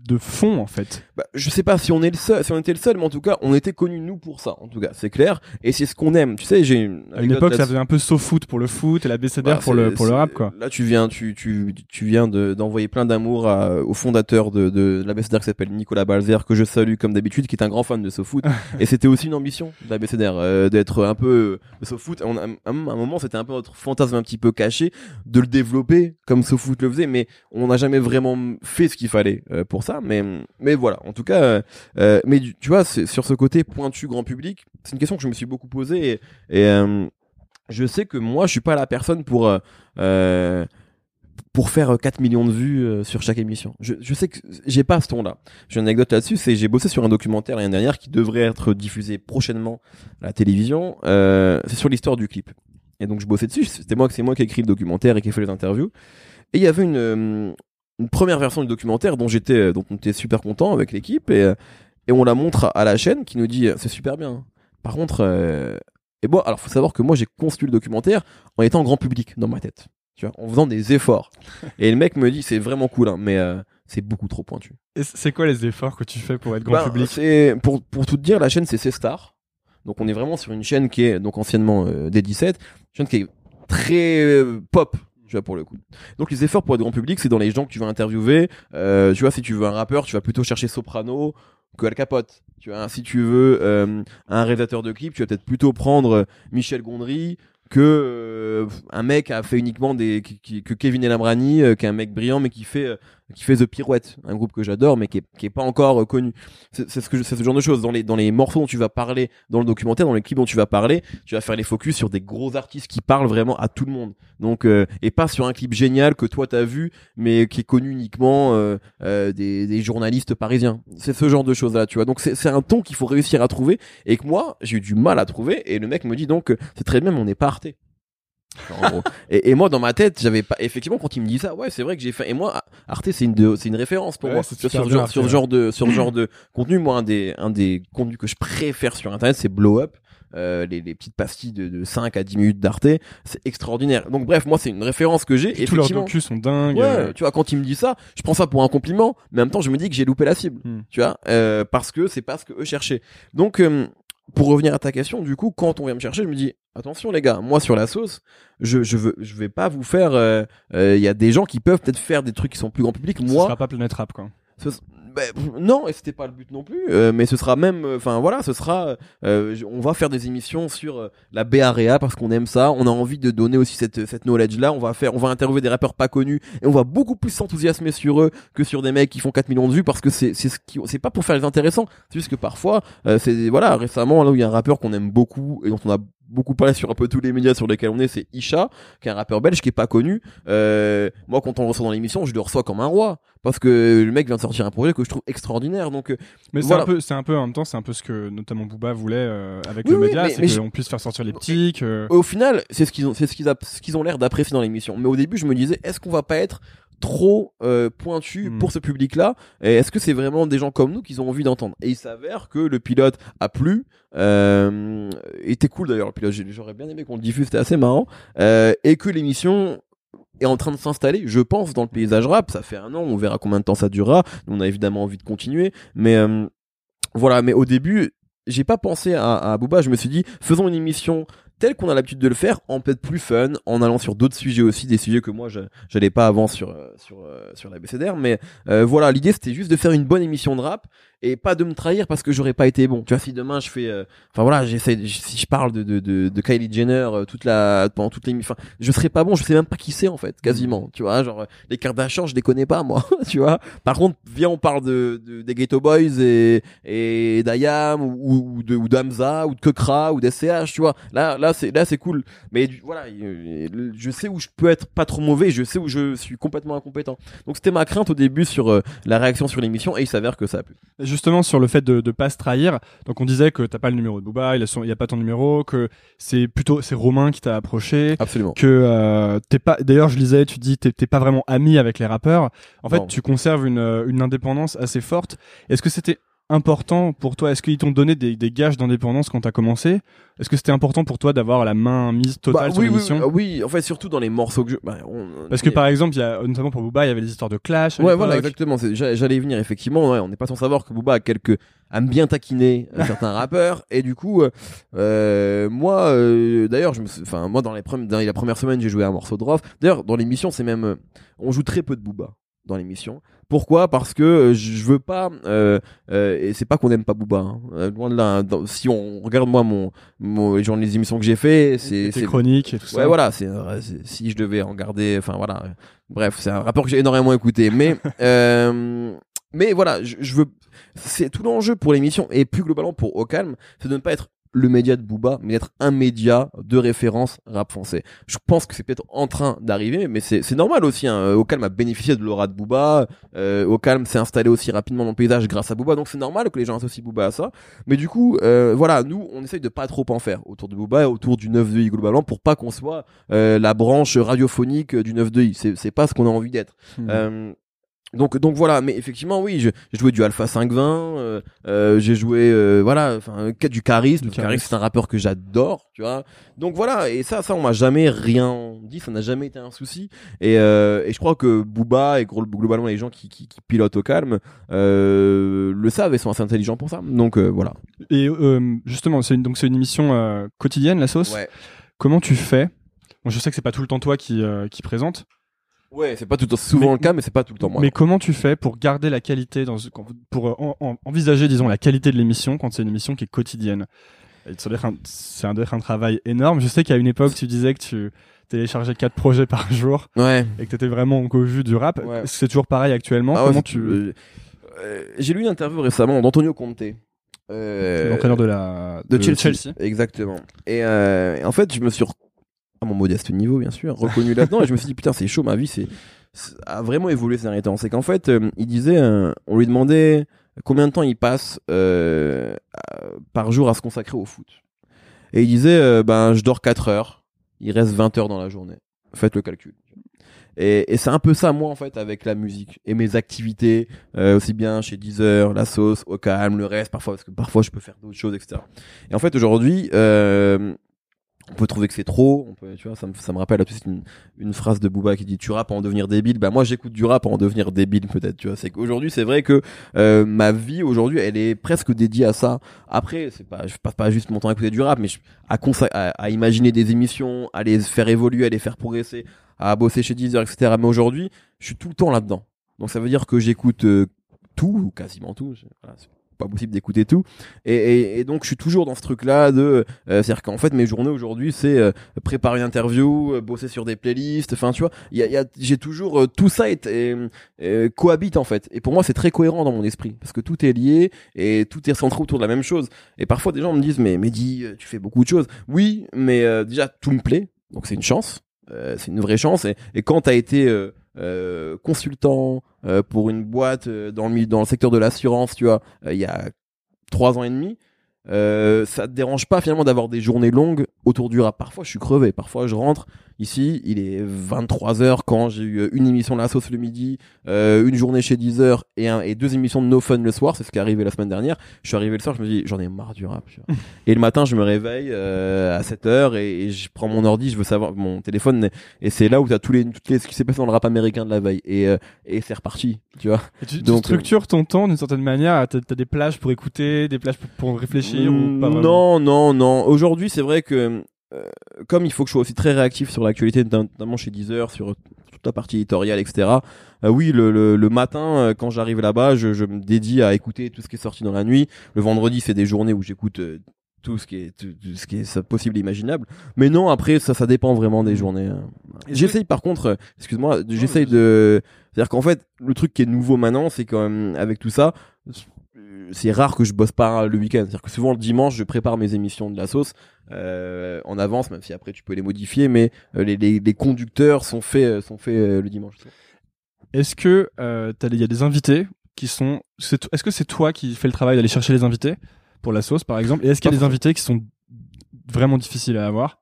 de fond en fait. Bah, je sais pas si on est le seul, si on était le seul, mais en tout cas, on était connus nous pour ça. En tout cas, c'est clair. Et c'est ce qu'on aime. Tu sais, j'ai une. À une époque, ça faisait un peu sauf foot pour le foot et la BCDR Bah, pour le pour le rap quoi. Là, tu viens, tu, tu, tu viens de- d'envoyer plein d'amour au fondateur de, de la BCDR qui s'appelle Nicolas Balzer, que je salue comme d'habitude, qui est un grand fan de SoFoot. et c'était aussi une ambition de la BCDR, euh, d'être un peu euh, SoFoot. On a- à un moment, c'était un peu notre fantasme un petit peu caché de le développer comme SoFoot le faisait, mais on n'a jamais vraiment fait ce qu'il fallait euh, pour ça. Mais, mais voilà. En tout cas, euh, euh, mais tu vois, sur ce côté pointu grand public, c'est une question que je me suis beaucoup posée et, euh, je sais que moi je suis pas la personne pour pour faire 4 millions de vues sur chaque émission. Je, je sais que j'ai pas ce ton-là. J'ai une anecdote là-dessus, c'est j'ai bossé sur un documentaire l'année dernière qui devrait être diffusé prochainement à la télévision. c'est sur l'histoire du clip. Et donc je bossais dessus. C'était moi, c'est moi qui ai écrit le documentaire et qui ai fait les interviews. Et il y avait une, une première version du documentaire dont j'étais, dont on était super content avec l'équipe et et on la montre à la chaîne qui nous dit c'est super bien. Par contre, euh, et bon, alors faut savoir que moi j'ai construit le documentaire en étant grand public dans ma tête, tu vois, en faisant des efforts. et le mec me dit c'est vraiment cool, hein, mais euh, c'est beaucoup trop pointu. Et c'est quoi les efforts que tu fais pour être grand bah, public? C'est pour pour tout te dire, la chaîne c'est C-Star. Donc on est vraiment sur une chaîne qui est donc anciennement euh, D17, une chaîne qui est très euh, pop, tu vois pour le coup. Donc les efforts pour être grand public, c'est dans les gens que tu vas interviewer. Euh, tu vois, si tu veux un rappeur, tu vas plutôt chercher Soprano que Al Capote. Tu vois, si tu veux euh, un réalisateur de clip, tu vas peut-être plutôt prendre euh, Michel Gondry que euh, un mec a fait uniquement des que Kevin Elamrani qui est un mec brillant mais qui fait qui fait The Pirouette, un groupe que j'adore mais qui est, qui est pas encore connu. C'est ce que ce genre de choses dans les dans les morceaux dont tu vas parler dans le documentaire, dans les clips dont tu vas parler, tu vas faire les focus sur des gros artistes qui parlent vraiment à tout le monde. Donc et pas sur un clip génial que toi t'as vu mais qui est connu uniquement des, des journalistes parisiens. C'est ce genre de choses là, tu vois. Donc c'est un ton qu'il faut réussir à trouver et que moi j'ai eu du mal à trouver et le mec me dit donc c'est très bien mais on n'est pas Et, et, moi dans ma tête j'avais pas effectivement quand il me dit ça ouais c'est vrai que j'ai fait et moi Arte c'est une c'est une référence pour moi sur, sur, genre, sur genre de sur genre de contenu moi un des un des contenus que je préfère sur internet c'est Blow Up euh, les, les, petites pastilles de, de 5 à 10 minutes d'Arte, c'est extraordinaire. Donc bref, moi c'est une référence que j'ai. Tous leurs docus sont dingues. Ouais, tu vois, quand il me dit ça, je prends ça pour un compliment, mais en même temps je me dis que j'ai loupé la cible, hmm. tu vois, euh, parce que c'est pas ce que eux cherchaient. Donc euh, pour revenir à ta question, du coup, quand on vient me chercher, je me dis attention les gars, moi sur la sauce, je je veux je vais pas vous faire. Euh, euh, il y a des gens qui peuvent peut-être faire des trucs qui sont plus grand public. Moi, ce sera pas Planet Rap quoi. Ben, non, et c'était pas le but non plus. Euh, mais ce sera même, enfin voilà, ce sera. on va faire des émissions sur la Bay Area parce qu'on aime ça. On a envie de donner aussi cette cette knowledge là. On va faire, on va interviewer des rappeurs pas connus et on va beaucoup plus s'enthousiasmer sur eux que sur des mecs qui font 4 millions de vues parce que c'est c'est ce qui, c'est pas pour faire les intéressants. C'est juste que parfois, c'est voilà, récemment là où il y a un rappeur qu'on aime beaucoup et dont on a beaucoup parlé sur un peu tous les médias sur lesquels on est, c'est Isha, qui est un rappeur belge qui est pas connu. Euh, moi, quand on le reçoit dans l'émission, je le reçois comme un roi parce que le mec vient de sortir un projet que je trouve extraordinaire. Donc, euh, mais c'est un peu, c'est un peu en même temps, c'est un peu ce que notamment Booba voulait euh, avec le média, c'est qu'on puisse faire sortir les petits. Au final, c'est ce qu'ils ont, c'est ce qu'ils, ce qu'ils ont l'air d'apprécier dans l'émission. Mais au début, je me disais, est-ce qu'on va pas être trop euh, pointu hmm. pour ce public-là Et est-ce que c'est vraiment des gens comme nous qu'ils ont envie d'entendre? Et il s'avère que le pilote a plu, euh, était cool d'ailleurs. Le pilote, j'aurais bien aimé qu'on le diffuse, c'était assez marrant, euh, et que l'émission est en train de s'installer, je pense, dans le paysage rap. Ça fait un an, on verra combien de temps ça durera. On a évidemment envie de continuer, mais voilà. Mais au début, j'ai pas pensé à, à Booba. Je me suis dit, faisons une émission tel qu'on a l'habitude de le faire, en peut-être plus fun, en allant sur d'autres sujets aussi, des sujets que moi j'allais pas avant sur euh, sur euh, sur la BCDR, mais euh, voilà, l'idée c'était juste de faire une bonne émission de rap et pas de me trahir parce que j'aurais pas été bon. Tu vois, si demain je fais, enfin voilà, j'essaie, si je parle de, de, de, de Kylie Jenner toute la pendant toute l'émission, enfin, je serais pas bon, je sais même pas qui c'est en fait, quasiment. Tu vois, genre les Kardashians, je les connais pas moi. tu vois. Par contre, viens on parle de, de des Ghetto Boys et et d'Ayam ou, ou de ou d'Amza ou de Kekra ou d'SCH, tu vois. Là là c'est là c'est cool mais voilà je sais où je peux être pas trop mauvais je sais où je suis complètement incompétent donc c'était ma crainte au début sur euh, la réaction sur l'émission et il s'avère que ça a pu justement sur le fait de, de pas se trahir. Donc on disait que t'as pas le numéro de Booba il a, y a pas ton numéro que c'est plutôt c'est Romain qui t'a approché. Absolument. Que euh, t'es pas d'ailleurs je lisais tu dis t'es pas vraiment ami avec les rappeurs. En fait tu conserves une, une indépendance assez forte. Est-ce que c'était important pour toi? Est-ce qu'ils t'ont donné des, des gages d'indépendance quand t'as commencé? Est-ce que c'était important pour toi d'avoir la main mise totale bah, sur l'émission? oui, oui, en fait, surtout dans les morceaux que je... Bah, Parce que par exemple, il y a notamment pour Booba, il y avait des histoires de clash. Ouais, voilà, exactement. J'allais y venir effectivement. Ouais, on n'est pas sans savoir que Booba a quelques aime bien taquiner certains rappeurs et du coup, euh, euh moi, euh, d'ailleurs, je me, enfin, moi dans les premières, dans la première semaine, j'ai joué un morceau de Rof. D'ailleurs, dans l'émission, c'est même, euh, on joue très peu de Booba dans l'émission. Pourquoi? Parce que euh, je veux pas euh, euh, et c'est pas qu'on aime pas Booba. Hein. Loin de là. Hein. si on regarde moi mon, mon les, les émissions que j'ai fait, c'est c'est chronique et tout ça. Ouais voilà, c'est si je devais en garder, enfin voilà. Bref, c'est un rapport que j'ai énormément écouté, mais mais voilà, je, je veux c'est tout l'enjeu pour l'émission et plus globalement pour Au Calme, c'est de ne pas être le média de Booba, mais d'être un média de référence rap français. Je pense que c'est peut-être en train d'arriver, mais c'est normal aussi. Hein. Au calme a bénéficié de l'aura de Booba. Euh, Au calme s'est installé aussi rapidement dans le paysage grâce à Booba, donc c'est normal que les gens associent Booba à ça. Mais du coup, euh, voilà, nous, on essaye de pas trop en faire autour de Booba et autour du 9 de I globalement pour pas qu'on soit euh, la branche radiophonique du 9 de I. C'est pas ce qu'on a envie d'être. Hmm. Euh, donc donc voilà mais effectivement oui je- j'ai joué du Alpha 520 euh, euh, j'ai joué euh, voilà enfin du Caris Du Caris. c'est un rappeur que j'adore tu vois. Donc voilà et ça ça on m'a jamais rien dit ça n'a jamais été un souci. Et euh, et je crois que Booba et globalement les gens qui qui, qui pilotent au calme euh, le savent et sont assez intelligents pour ça. Donc euh, voilà. Et euh, justement, c'est une, donc c'est une émission euh, quotidienne, la sauce. ouais. Comment tu fais? Bon, je sais que c'est pas tout le temps toi qui euh, qui présente, ouais c'est pas tout le temps souvent Mais- le cas mais c'est pas tout le temps moi mais comment tu fais pour garder la qualité dans pour euh, en- en- envisager, disons, la qualité de l'émission quand c'est une émission qui est quotidienne? Et C'est un, un travail énorme. Je sais qu'à une époque, tu disais que tu téléchargeais quatre projets par jour ouais et que t'étais vraiment au vu du rap. Ouais. C'est toujours pareil actuellement. Ah Comment tu euh, euh, j'ai lu une interview récemment d'Antonio Conte euh, l'entraîneur de la de, Chelsea. Exactement. Et euh, en fait, je me suis, à mon modeste niveau, bien sûr, reconnu là-dedans et je me suis dit, putain, c'est chaud, ma vie, c'est a vraiment évolué ces derniers temps. C'est qu'en fait, euh, il disait, euh, on lui demandait combien de temps il passe euh, par jour à se consacrer au foot. Et il disait, euh, ben, je dors 4 heures, il reste 20 heures dans la journée. Faites le calcul. Et, et c'est un peu ça, moi, en fait, avec la musique et mes activités, euh, aussi bien chez Deezer, la sauce, au calme, le reste, parfois, parce que parfois je peux faire d'autres choses, etc. Et en fait, aujourd'hui, euh, on peut trouver que c'est trop. On peut, tu vois, ça me, ça me rappelle tout de suite une, une phrase de Booba qui dit tu pour en devenir débile. Bah moi j'écoute du rap en devenir débile peut-être. Tu vois, c'est qu'aujourd'hui c'est vrai que euh, ma vie aujourd'hui elle est presque dédiée à ça. Après c'est pas, je passe pas juste mon temps à écouter du rap, mais je- à, à, à imaginer des émissions, à les faire évoluer, à les faire progresser, à bosser chez Deezer, etc. Mais aujourd'hui je suis tout le temps là-dedans. Donc ça veut dire que j'écoute euh, tout ou quasiment tout. Pas possible d'écouter tout. Et, et, et donc je suis toujours dans ce truc-là de, euh, c'est-à-dire qu'en fait mes journées aujourd'hui c'est euh, préparer une interview, euh, bosser sur des playlists. Enfin tu vois, y a, y a- j'ai toujours euh, tout ça est, euh, cohabite en fait. Et pour moi c'est très cohérent dans mon esprit parce que tout est lié et tout est centré autour de la même chose. Et parfois des gens me disent mais Mehdi euh, tu fais beaucoup de choses. Oui, mais déjà tout me plaît, donc c'est une chance. Euh, c'est une vraie chance. Et, quand t'as été euh, euh, consultant pour une boîte dans le secteur de l'assurance tu vois il y a trois ans et demi ça te dérange pas finalement d'avoir des journées longues autour du rap. Parfois je suis crevé. Parfois je rentre ici il est 23 heures quand j'ai eu une émission de la sauce le midi euh, une journée chez Deezer et, un, et deux émissions de No Fun le soir. C'est ce qui est arrivé la semaine dernière. Je suis arrivé le soir je me dis j'en ai marre du rap et le matin je me réveille euh, à 7 heures et, et je prends mon ordi je veux savoir mon téléphone et c'est là où t'as tous les, toutes les ce qui s'est passé dans le rap américain de la veille. Et euh, et c'est reparti tu vois. Et tu, tu Donc, structures ton temps d'une certaine manière. T'as as des plages pour écouter, des plages pour, pour réfléchir ou Mm, pas vraiment? non non non. Aujourd'hui c'est vrai que euh, comme il faut que je sois aussi très réactif sur l'actualité notamment chez Deezer sur toute la partie éditoriale etc euh, oui le, le, le matin euh, quand j'arrive là-bas je, je me dédie à écouter tout ce qui est sorti dans la nuit le vendredi c'est des journées où j'écoute euh, tout ce qui est tout, tout ce qui est possible et imaginable mais non après ça ça dépend vraiment des Mm. journées hein. J'essaye par contre excuse-moi j'essaye de c'est à dire qu'en fait le truc qui est nouveau maintenant c'est quand même avec tout ça c'est rare que je bosse pas le week-end. C'est à dire que souvent le dimanche je prépare mes émissions de la sauce euh, en avance même si après tu peux les modifier mais euh, les, les, les conducteurs sont faits euh, sont faits euh, le dimanche. Est-ce que euh, t'as- il y a des invités qui sont Est-ce que c'est toi qui fais le travail d'aller chercher les invités pour la sauce par exemple? Et est-ce qu'il y a des invités qui sont vraiment difficiles à avoir?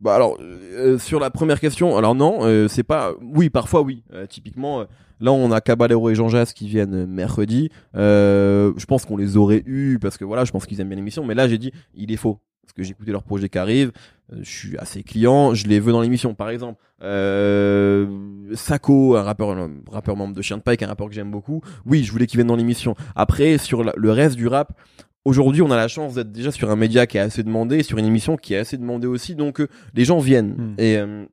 Bah alors euh, sur la première question, alors non, euh, c'est pas. Oui, parfois oui. Euh, typiquement, là on a Caballero et Jean Jas qui viennent mercredi. Je pense qu'on les aurait eu parce que voilà, je pense qu'ils aiment bien l'émission. Mais là j'ai dit, il est faux parce que j'ai écouté leur projet qui arrive. Je suis assez client, je les veux dans l'émission. Par exemple, euh, Sako, un rappeur, rappeur membre de Chien de Pike, un rappeur que j'aime beaucoup. Oui, je voulais qu'il vienne dans l'émission. Après, sur le reste du rap. Aujourd'hui, on a la chance d'être déjà sur un média qui est assez demandé, sur une émission qui est assez demandée aussi, donc euh, les gens viennent. Hmm. Et, euh,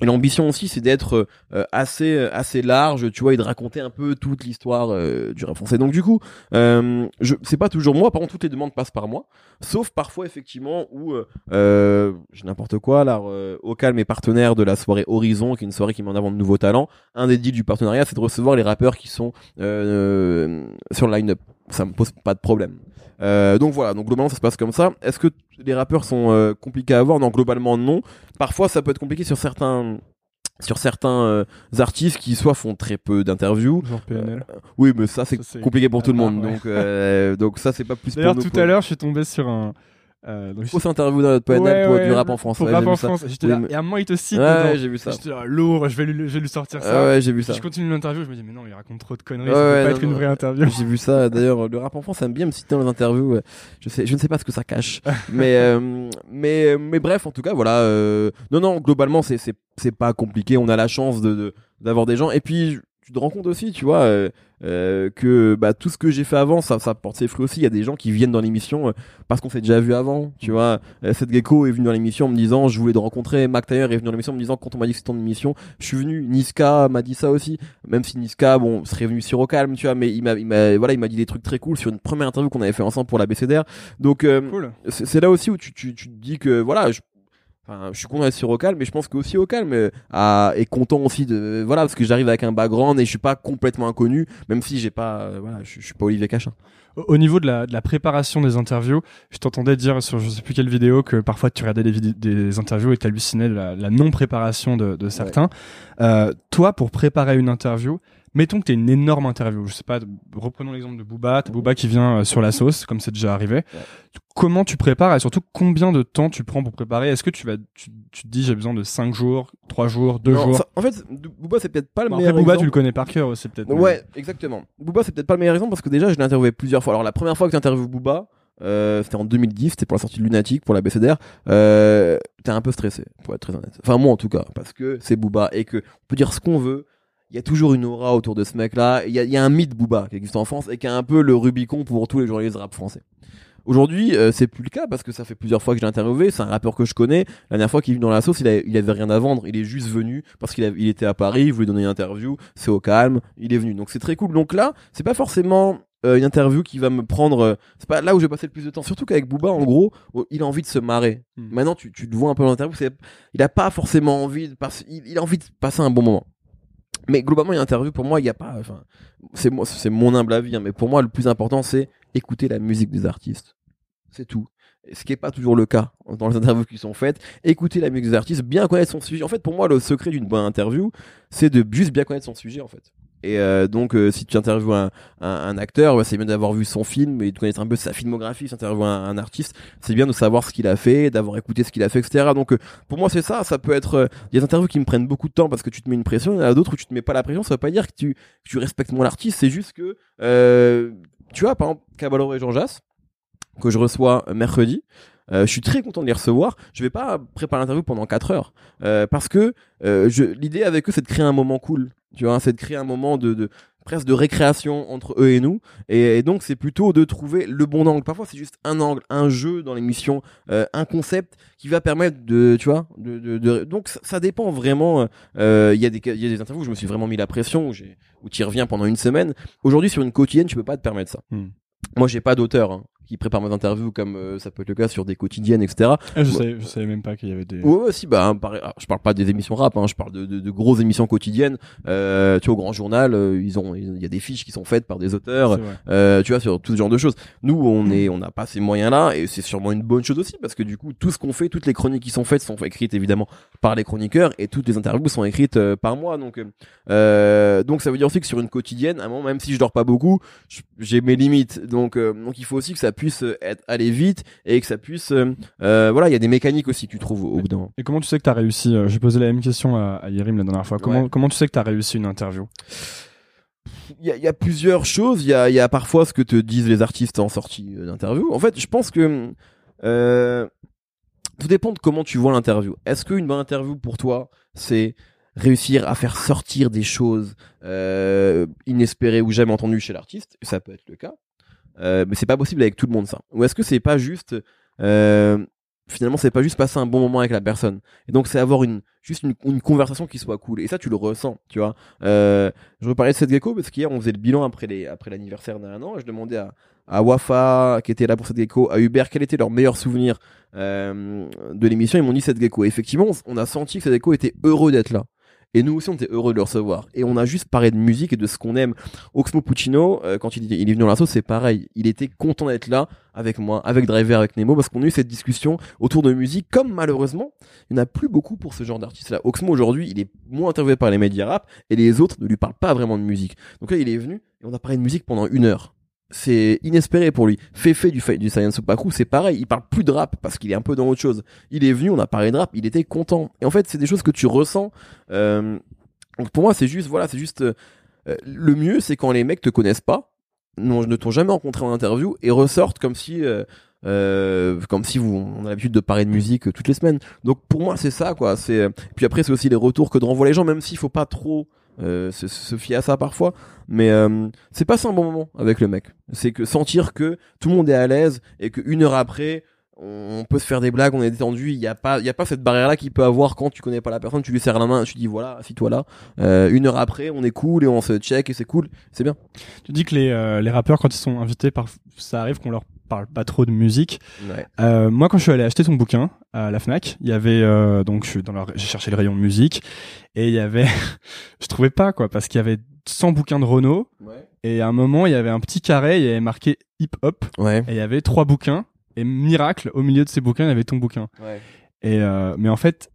et l'ambition aussi, c'est d'être euh, assez assez large, tu vois, et de raconter un peu toute l'histoire euh, du rap français. Donc du coup, euh, je c'est pas toujours moi. Par contre, toutes les demandes passent par moi, sauf parfois effectivement où euh, euh, j'ai n'importe quoi. Là, euh, au calme est partenaire de la soirée Horizon, qui est une soirée qui met en avant de nouveaux talents. Un des deals du partenariat, c'est de recevoir les rappeurs qui sont euh, sur le line-up. Ça me pose pas de problème. Euh, donc voilà, donc globalement ça se passe comme ça. Est-ce que les rappeurs sont euh, compliqués à voir Non, globalement non. Parfois ça peut être compliqué sur certains sur certains euh, artistes qui soit font très peu d'interviews. Genre PNL. Oui, mais ça c'est compliqué pour tout le monde. ouais. Donc euh, donc ça c'est pas plus D'ailleurs, tout à l'heure, je suis tombé sur un. Euh, donc, Fausse interview dans notre PNL Ouais, pour ouais, du rap en France. Pour rap en ça. J'étais Oui, là, mais- et à un moment, il te cite Ouais, j'ai vu ça. J'étais là, lourd, je vais lui, je vais lui sortir ça. Ah ouais, j'ai vu ça. je continue l'interview, je me dis, mais non, il raconte trop de conneries, Ouais, ça peut pas non, être une vraie interview. J'ai vu ça. D'ailleurs, le rap en France aime bien me citer dans les interviews. Je sais, je ne sais pas ce que ça cache, mais euh, mais mais bref, en tout cas, voilà. euh, non, non, globalement, c'est pas compliqué. On a la chance de de- d'avoir des gens. Et puis, tu te rends compte aussi, tu vois, euh, euh, que bah tout ce que j'ai fait avant, ça ça porte ses fruits aussi. Il y a des gens qui viennent dans l'émission euh, parce qu'on s'est déjà vu avant, tu vois. Euh, Seth Gecko est venu dans l'émission en me disant, je voulais te rencontrer. Mac Taylor est venu dans l'émission en me disant, quand on m'a dit que c'était ton émission, je suis venu. Niska m'a dit ça aussi même si Niska bon serait venu sur au calme tu vois mais il m'a il m'a voilà il m'a dit des trucs très cool sur une première interview qu'on avait fait ensemble pour la BCDR donc euh, Cool. c'est là aussi où tu, tu, tu te dis que voilà je, enfin, je suis content d'être sur au calme mais je pense que aussi au calme euh, a- est content aussi de voilà parce que j'arrive avec un background et je suis pas complètement inconnu même si j'ai pas euh, voilà je, je suis pas Olivier Cachin Au au niveau de la, de la préparation des interviews, je t'entendais dire sur je sais plus quelle vidéo que parfois tu regardais des, interviews et t'hallucinais de la, la non-préparation de, de certains. Euh, toi, pour préparer une interview, mettons que t'es une énorme interview. Je sais pas, reprenons l'exemple de Booba. T'as Booba qui vient euh, sur la sauce, comme c'est déjà arrivé. Comment tu prépares et surtout combien de temps tu prends pour préparer? Est-ce que tu vas, tu, tu te dis j'ai besoin de 5 jours, 3 jours, 2 Non, jours? ça- en fait Booba c'est peut-être pas le Bon, meilleur Après Booba, tu le connais par cœur aussi peut-être. mais- Ouais, exactement. Booba, c'est peut-être pas le meilleur exemple parce que déjà, je l'ai interviewé plusieurs fois. Alors, la première fois que j'ai interviewé Booba, euh, c'était en 2010, c'était pour la sortie de Lunatic, pour la BCDR. Euh, t'es un peu stressé, pour être très honnête. Enfin, moi en tout cas, parce que c'est Booba et que on peut dire ce qu'on veut. Il y a toujours une aura autour de ce mec-là. Il y a, il y a un mythe Booba qui existe en France et qui est un peu le Rubicon pour tous les journalistes rap français. Aujourd'hui, euh, c'est plus le cas parce que ça fait plusieurs fois que je l'ai interviewé. C'est un rappeur que je connais. La dernière fois qu'il est venu dans la sauce, il, a- il avait rien à vendre. Il est juste venu parce qu'il il était à Paris, il voulait donner une interview. C'est au calme, il est venu. Donc c'est très cool. Donc là, c'est pas forcément euh, une interview qui va me prendre. euh, c'est pas là où je vais passer le plus de temps. Surtout qu'avec Booba, en gros, oh, il a envie de se marrer. Hmm. Maintenant, tu, tu te vois un peu dans l'interview. c'est- Il a pas forcément envie de passer. Il, il a envie de passer un bon moment. Mais globalement, une interview pour moi, il y a pas. Enfin, c'est moi, c'est mon humble avis. hein, mais pour moi, le plus important, c'est écouter la musique des artistes. C'est tout. Ce qui est pas toujours le cas dans les interviews qui sont faites. Écouter la musique des artistes, bien connaître son sujet. En fait, pour moi, le secret d'une bonne interview, c'est de juste bien connaître son sujet, en fait. Et euh, donc, euh, si tu interviews un, un, un acteur, bah, c'est bien d'avoir vu son film et de connaître un peu sa filmographie. Si tu interviews un, un artiste, c'est bien de savoir ce qu'il a fait, d'avoir écouté ce qu'il a fait, etc. Donc, euh, pour moi, c'est ça. Ça peut être. Il y a des interviews qui me prennent beaucoup de temps parce que tu te mets une pression. Il y en a d'autres où tu te mets pas la pression. Ça veut pas dire que tu, que tu respectes moins l'artiste. C'est juste que, euh, tu vois, par exemple, Caballero et Jean Jass, que je reçois mercredi. Euh, je suis très content de les recevoir. Je vais pas préparer l'interview pendant 4 heures euh, parce que euh, je, l'idée avec eux, c'est de créer un moment cool. Tu vois, c'est de créer un moment de, de presque de récréation entre eux et nous. Et, et donc, c'est plutôt de trouver le bon angle. Parfois, c'est juste un angle, un jeu dans l'émission, euh, un concept qui va permettre de, tu vois, de, de, de- donc ça, ça dépend vraiment. euh, Il y a des, il y a des interviews où je me suis vraiment mis la pression, où j'ai, où tu y reviens pendant une semaine. Aujourd'hui, sur une quotidienne, tu peux pas te permettre ça. Hmm. Moi, j'ai pas d'auteur hein, qui prépare mes interviews comme euh, ça peut être le cas sur des quotidiennes, etc. Ah, je, savais, je savais même pas qu'il y avait des. Ouais, ouais, si, bah, hein, alors, je parle pas des émissions rap, hein, je parle de, de, de grosses émissions quotidiennes. Euh, tu vois, au Grand Journal, euh, ils ont, il y a des fiches qui sont faites par des auteurs. Euh, tu vois, sur tout ce genre de choses. Nous, on est, on n'a pas ces moyens-là, et c'est sûrement une bonne chose aussi, parce que du coup, tout ce qu'on fait, toutes les chroniques qui sont faites sont écrites évidemment par les chroniqueurs, et toutes les interviews sont écrites euh, par moi. Donc, donc ça veut dire aussi que sur une quotidienne, à un moment, même si je dors pas beaucoup, j'ai mes limites. Donc, euh, donc il faut aussi que ça puisse euh, être aller vite et que ça puisse, euh, euh, voilà, il y a des mécaniques aussi que tu trouves au bout d'un moment. Et comment tu sais que t'as réussi J'ai posé la même question à, à Yerim la dernière fois. Comment, Ouais. comment tu sais que t'as réussi une interview? Il y a, il y a plusieurs choses. Il y a, il y a parfois ce que te disent les artistes en sortie d'interview. En fait, je pense que euh, tout dépend de comment tu vois l'interview. Est-ce qu'une bonne interview pour toi, c'est réussir à faire sortir des choses euh, inespérées ou jamais entendues chez l'artiste? Ça peut être le cas. Euh, mais c'est pas possible avec tout le monde ça. Ou est-ce que c'est pas juste euh, finalement c'est pas juste passer un bon moment avec la personne? Et donc c'est avoir une juste une, conversation qui soit cool. Et ça tu le ressens tu vois. Euh, je reparlais de cette gecko parce qu'hier on faisait le bilan après les après l'anniversaire d'un an et je demandais à à Wafa qui était là pour cette gecko à Hubert quel était leur meilleur souvenir euh, de l'émission. Ils m'ont dit cette gecko. Et effectivement on a senti que cette gecko était heureux d'être là Et nous aussi, on était heureux de le recevoir. Et on a juste parlé de musique et de ce qu'on aime. Oxmo Puccino, euh, quand il, il est venu dans l'assaut, c'est pareil. Il était content d'être là avec moi, avec Driver, avec Nemo, parce qu'on a eu cette discussion autour de musique, comme malheureusement, il n'y en a plus beaucoup pour ce genre d'artiste-là. Oxmo, aujourd'hui, il est moins interviewé par les médias rap, et les autres ne lui parlent pas vraiment de musique. Donc là, il est venu, et on a parlé de musique pendant une heure c'est inespéré pour lui. Fefe du, du Science Opaku, c'est pareil, il parle plus de rap parce qu'il est un peu dans autre chose. Il est venu, on a parlé de rap, il était content. Et en fait, c'est des choses que tu ressens. Euh, donc pour moi, c'est juste, voilà, c'est juste euh, le mieux, c'est quand les mecs te connaissent pas, non, ne t'ont jamais rencontré en interview et ressortent comme si, euh, euh, comme si vous, on a l'habitude de parler de musique toutes les semaines. Donc pour moi, c'est ça, quoi. C'est puis après, c'est aussi les retours que de renvoient les gens, même s'il faut pas trop euh, se, se, fier à ça parfois. Mais euh, c'est pas un bon moment avec le mec. C'est que sentir que tout le monde est à l'aise et qu'une heure après, on peut se faire des blagues, on est détendu. Il n'y a pas, il y a pas cette barrière là qu'il peut avoir quand tu connais pas la personne. Tu lui serres la main, tu dis voilà, assis-toi là. Euh, une heure après, on est cool et on se check et c'est cool, c'est bien. Tu dis que les, euh, les rappeurs quand ils sont invités, par, ça arrive qu'on leur parle pas trop de musique. Ouais. Euh, moi, quand je suis allé acheter ton bouquin à la Fnac, il y avait donc je suis dans leur, j'ai cherché le rayon musique et il y avait, je trouvais pas quoi parce qu'il y avait 100 bouquins de Renault Ouais. et à un moment il y avait un petit carré, il y avait marqué hip hop Ouais. et il y avait trois bouquins et miracle au milieu de ces bouquins il y avait ton bouquin. Ouais. Et euh, mais en fait,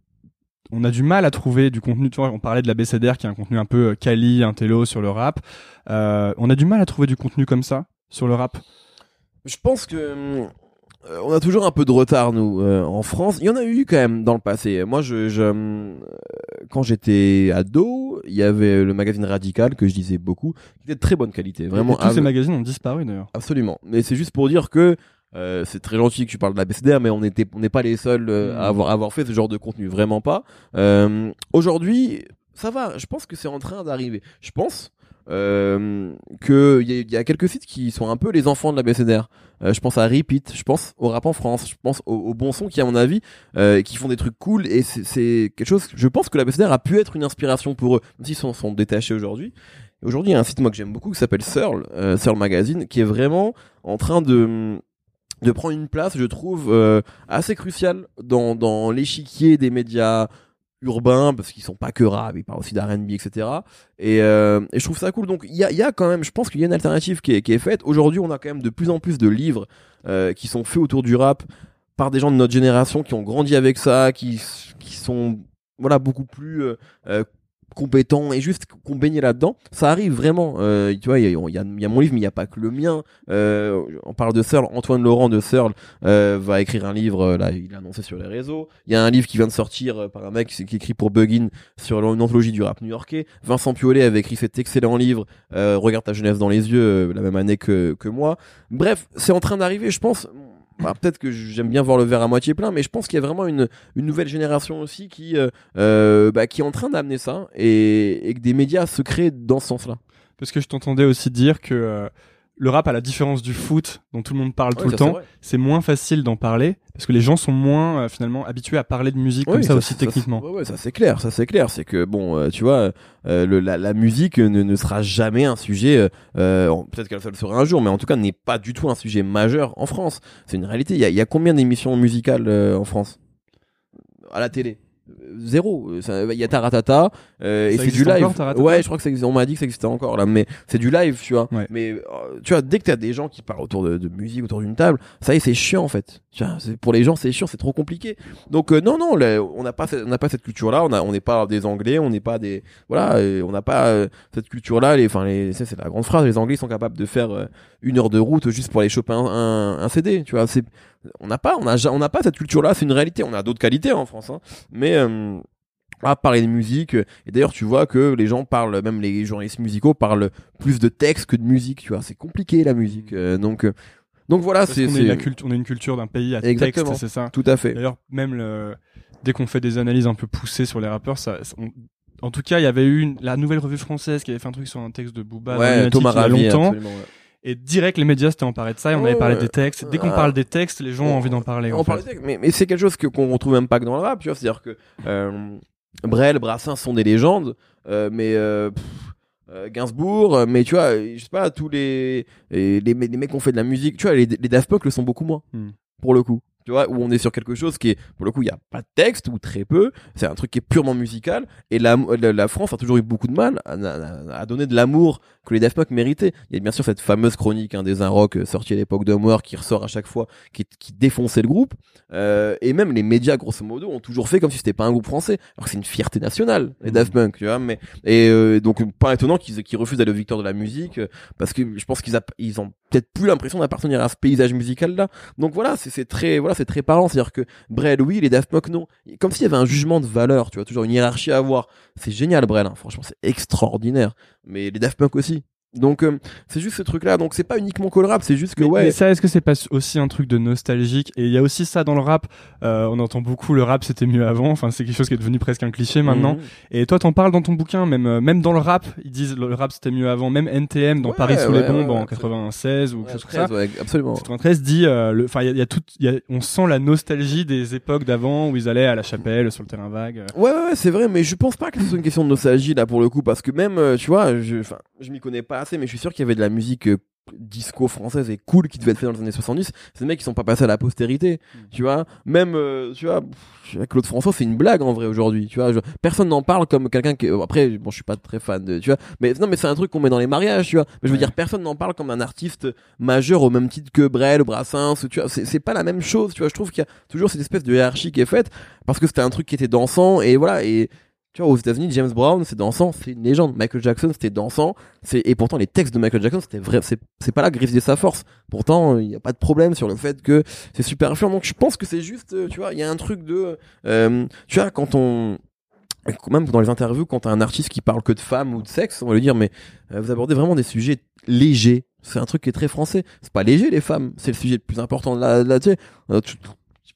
on a du mal à trouver du contenu. Tu vois, on parlait de la BCDR qui est un contenu un peu euh, quali, intello sur le rap. Euh, on a du mal à trouver du contenu comme ça sur le rap. Je pense que euh, on a toujours un peu de retard nous euh, en France. Il y en a eu quand même dans le passé. Moi, je, je quand j'étais ado, il y avait le magazine Radical que je lisais beaucoup, qui était de très bonne qualité, vraiment. Et tous ces magazines ont disparu d'ailleurs. Absolument. Mais c'est juste pour dire que euh, c'est très gentil que tu parles de la BCDR, mais on était, on n'est pas les seuls euh, Mm. à avoir, à avoir fait ce genre de contenu, vraiment pas. Euh, Aujourd'hui, ça va. Je pense que c'est en train d'arriver. Je pense euh, que il y, y a quelques sites qui sont un peu les enfants de la BCDR. Je pense à Repeat, je pense au rap en France, je pense au, au bon son qui, à mon avis, euh, qui font des trucs cool et c'est- quelque chose. Je pense que la BCDR a pu être une inspiration pour eux, même s'ils sont, sont détachés aujourd'hui. Aujourd'hui, il y a un site moi que j'aime beaucoup qui s'appelle Searle, Searle Magazine, qui est vraiment en train de de prendre une place, je trouve, euh, assez cruciale dans dans l'échiquier des médias urbains parce qu'ils sont pas que rap, ils parlent aussi d'R&B, etc. Et, euh, et je trouve ça cool. Donc il y a, y a quand même, je pense qu'il y a une alternative qui est, qui est faite. Aujourd'hui, on a quand même de plus en plus de livres euh, qui sont faits autour du rap par des gens de notre génération qui ont grandi avec ça, qui qui sont voilà beaucoup plus euh, euh, compétents et juste qu'on baignait là-dedans. Ça arrive vraiment. Euh, tu vois, il y y, y a mon livre, mais il n'y a pas que le mien. Euh, on parle de Searle. Antoine Laurent de Searle euh, va écrire un livre. euh, Là, il a annoncé sur les réseaux. Il y a un livre qui vient de sortir euh, par un mec qui, écrit pour Buggin sur une anthologie du rap new-yorkais. Vincent Piolet avait écrit cet excellent livre. Euh, Regarde ta jeunesse dans les yeux, la même année que que moi. Bref, c'est en train d'arriver. Je pense. Peut-être que j'aime bien voir le verre à moitié plein, mais je pense qu'il y a vraiment une, nouvelle génération aussi qui, euh, euh, bah, qui est en train d'amener ça et, et que des médias se créent dans ce sens-là. Parce que je t'entendais aussi dire que euh, le rap, à la différence du foot, dont tout le monde parle tout le ça, temps, c'est moins facile d'en parler parce que les gens sont moins euh, finalement habitués à parler de musique comme ça, aussi techniquement. Ouais, ça c'est clair, ça c'est clair. C'est que bon, euh, tu vois, euh, le, la, la musique ne, ne sera jamais un sujet. Peut-être qu'elle le sera un jour, mais en tout cas n'est pas du tout un sujet majeur en France. C'est une réalité. Il y a, il y a combien d'émissions musicales en France? À la télé Zéro. Il y a Taratata euh, et c'est du live. encore, ouais, je crois que ça. On m'a dit que ça existait encore là, mais c'est du live, tu vois. Ouais. Mais euh, tu vois, dès que t'as des gens qui parlent autour de, de musique, autour d'une table, ça y est, c'est chiant en fait. Pour les gens, c'est chiant, c'est trop compliqué. Donc euh, non, non, on n'a pas, on n'a pas cette culture-là. On a, on n'est pas des Anglais, on n'est pas des, voilà, euh, on n'a pas euh, cette culture-là. Les, enfin, les, c'est la grande phrase. Les Anglais sont capables de faire une heure de route juste pour aller choper un, un, CD. Tu vois, c'est, on n'a pas, on a, on n'a pas cette culture-là. C'est une réalité. On a d'autres qualités en France, hein. mais à parler de musique et d'ailleurs tu vois que les gens parlent même les journalistes musicaux parlent plus de texte que de musique tu vois c'est compliqué la musique euh, donc donc voilà c'est est, culte- on est une culture d'un pays à Exactement. texte, c'est ça. tout à fait D'ailleurs, même le, dès qu'on fait des analyses un peu poussées sur les rappeurs, ça, ça- on- en tout cas, il y avait eu une- la nouvelle revue française qui avait fait un truc sur un texte de Booba ouais Thomas il y a longtemps. ouais. Et direct, les médias s'étaient emparés de ça et on avait parlé des textes. Dès qu'on Ah. parle des textes, les gens ont envie d'en parler. On parle de texte, mais, mais c'est quelque chose que qu'on retrouve même pas que dans le rap tu vois c'est à dire que euh, Brel Brassens sont des légendes euh, mais euh, pff, euh, Gainsbourg euh, mais tu vois euh, je sais pas tous les les, les, les mecs qui ont fait de la musique tu vois les, les Daft Punk le sont beaucoup moins Hmm. pour le coup tu vois, où on est sur quelque chose qui est, pour le coup, il y a pas de texte ou très peu. C'est un truc qui est purement musical. Et la, la, France a toujours eu beaucoup de mal à, à, donner de l'amour que les Daft Punk méritaient. Il y a bien sûr cette fameuse chronique hein, des un rock euh, sortie à l'époque de Moore qui ressort à chaque fois, qui, qui défonçait le groupe. Euh, et même les médias, grosso modo, ont toujours fait comme si c'était pas un groupe français. Alors que c'est une fierté nationale, les Daft Punk, tu vois. Mais et euh, donc pas étonnant qu'ils qu'ils refusent d'aller au victoire de la musique, euh, parce que je pense qu'ils ils ont peut-être plus l'impression d'appartenir à ce paysage musical là. Donc voilà, c'est très voilà, c'est très parlant, c'est-à-dire que Brel oui, les Daft Punk non, comme s'il y avait un jugement de valeur, tu vois, toujours une hiérarchie à avoir. C'est génial Brel, hein. franchement, c'est extraordinaire. Mais les Daft Punk aussi. Donc euh, c'est juste ce truc là donc c'est pas uniquement que le rap c'est juste que ouais. mais ça est-ce que c'est pas aussi un truc de nostalgique? Et il y a aussi ça dans le rap. Euh, on entend beaucoup le rap c'était mieux avant. Enfin c'est quelque chose qui est devenu presque un cliché maintenant. Mhm. et toi t'en parles dans ton bouquin même euh, même dans le rap ils disent le rap c'était mieux avant. Même NTM dans Paris sous les bombes en 96 ou quelque chose comme ça. absolument. 93 dit le enfin il y, a tout y a, on sent la nostalgie des époques d'avant où ils allaient à la chapelle sur le terrain vague. Ouais ouais, c'est vrai mais je pense pas que ce soit une question de nostalgie là pour le coup parce que même tu vois je enfin je m'y connais pas assez, mais je suis sûr qu'il y avait de la musique euh, disco française et cool qui devait être fait dans les années 70 c'est des mecs qui sont pas passés à la postérité mm. tu vois. Même euh, tu vois Claude François c'est une blague en vrai aujourd'hui tu vois. Personne n'en parle comme quelqu'un qui après bon je suis pas très fan de tu vois. Mais non mais c'est un truc qu'on met dans les mariages tu vois. Mais je veux dire personne n'en parle comme un artiste majeur au même titre que Brel Brassens tu vois. C'est pas la même chose tu vois. Je trouve qu'il y a toujours cette espèce de hiérarchie qui est faite parce que c'était un truc qui était dansant et voilà et tu vois, aux États-Unis, James Brown, c'est dansant, c'est une légende. Michael Jackson, c'était dansant. Et pourtant les textes de Michael Jackson, c'était vrai. C'est pas là de sa force. Pourtant, il n'y a pas de problème sur le fait que c'est super influent. Donc je pense que c'est juste, euh, tu vois, il y a un truc de, euh, tu vois, quand on même dans les interviews, quand t'as un artiste qui parle que de femmes ou de sexe, on va lui dire, mais euh, vous abordez vraiment des sujets légers. C'est un truc qui est très français. C'est pas léger les femmes, c'est le sujet le plus important de la, de la tu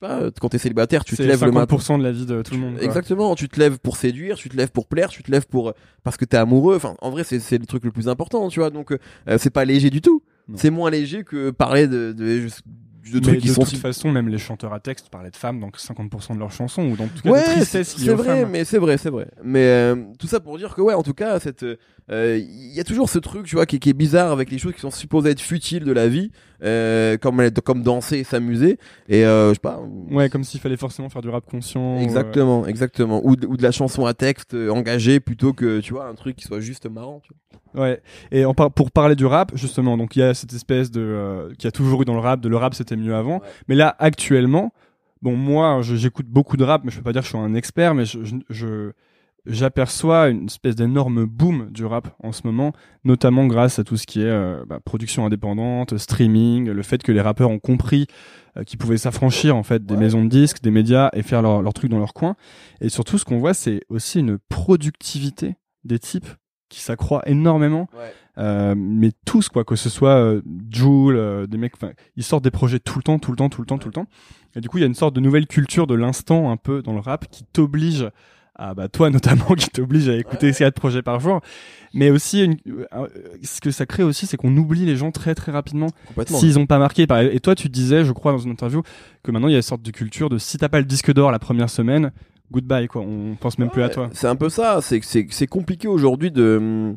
pas, quand t'es célibataire, tu te lèves le matin. de la vie de tout le monde. Exactement, tu te lèves pour séduire, tu te lèves pour plaire, tu te lèves pour parce que t'es amoureux. Enfin, en vrai, c'est le truc le plus important, tu vois. Donc, euh, c'est pas léger du tout. C'est moins léger que parler de, de, de trucs qui de sont. De toute façon, même les chanteurs à texte parlaient de femmes dans 50% de leurs chansons ou dans tout cas ouais, C'est vrai, mais c'est vrai, c'est vrai. Mais euh, tout ça pour dire que ouais, en tout cas, cette euh, il y a toujours ce truc, tu vois, qui, qui, est bizarre avec les choses qui sont supposées être futiles de la vie, euh, comme comme danser et s'amuser. Et euh, je sais pas. Ouais, comme s'il fallait forcément faire du rap conscient. Exactement, exactement. Ou de, ou de la chanson à texte engagée plutôt que tu vois un truc qui soit juste marrant. Tu vois. Ouais. Et en pour parler du rap, justement, donc il y a cette espèce de qui a toujours eu dans le rap, de le rap c'était mieux avant. Mais là, actuellement, bon moi, j'écoute beaucoup de rap, mais je peux pas dire que je suis un expert, mais je, je j'aperçois une espèce d'énorme boom du rap en ce moment, notamment grâce à tout ce qui est euh, bah, production indépendante, streaming, le fait que les rappeurs ont compris euh, qu'ils pouvaient s'affranchir en fait des maisons de disques, des médias et faire leur, leur truc dans leur coin. Et surtout, ce qu'on voit, c'est aussi une productivité des types qui s'accroît énormément. Euh, mais tous quoi, que ce soit euh, Joule, des mecs, ils sortent des projets tout le temps, tout le temps, tout le temps, tout le temps. Et du coup, il y a une sorte de nouvelle culture de l'instant un peu dans le rap qui t'oblige ah bah toi notamment qui t'oblige à écouter ouais. 4 projets par jour. Mais aussi une, euh, ce que ça crée aussi c'est qu'on oublie les gens très très rapidement s'ils ont pas marqué. Et toi tu disais je crois dans une interview que maintenant il y a une sorte de culture de si t'as pas le disque d'or la première semaine goodbye quoi. On pense même plus à toi. c'est un peu ça. C'est c'est compliqué aujourd'hui de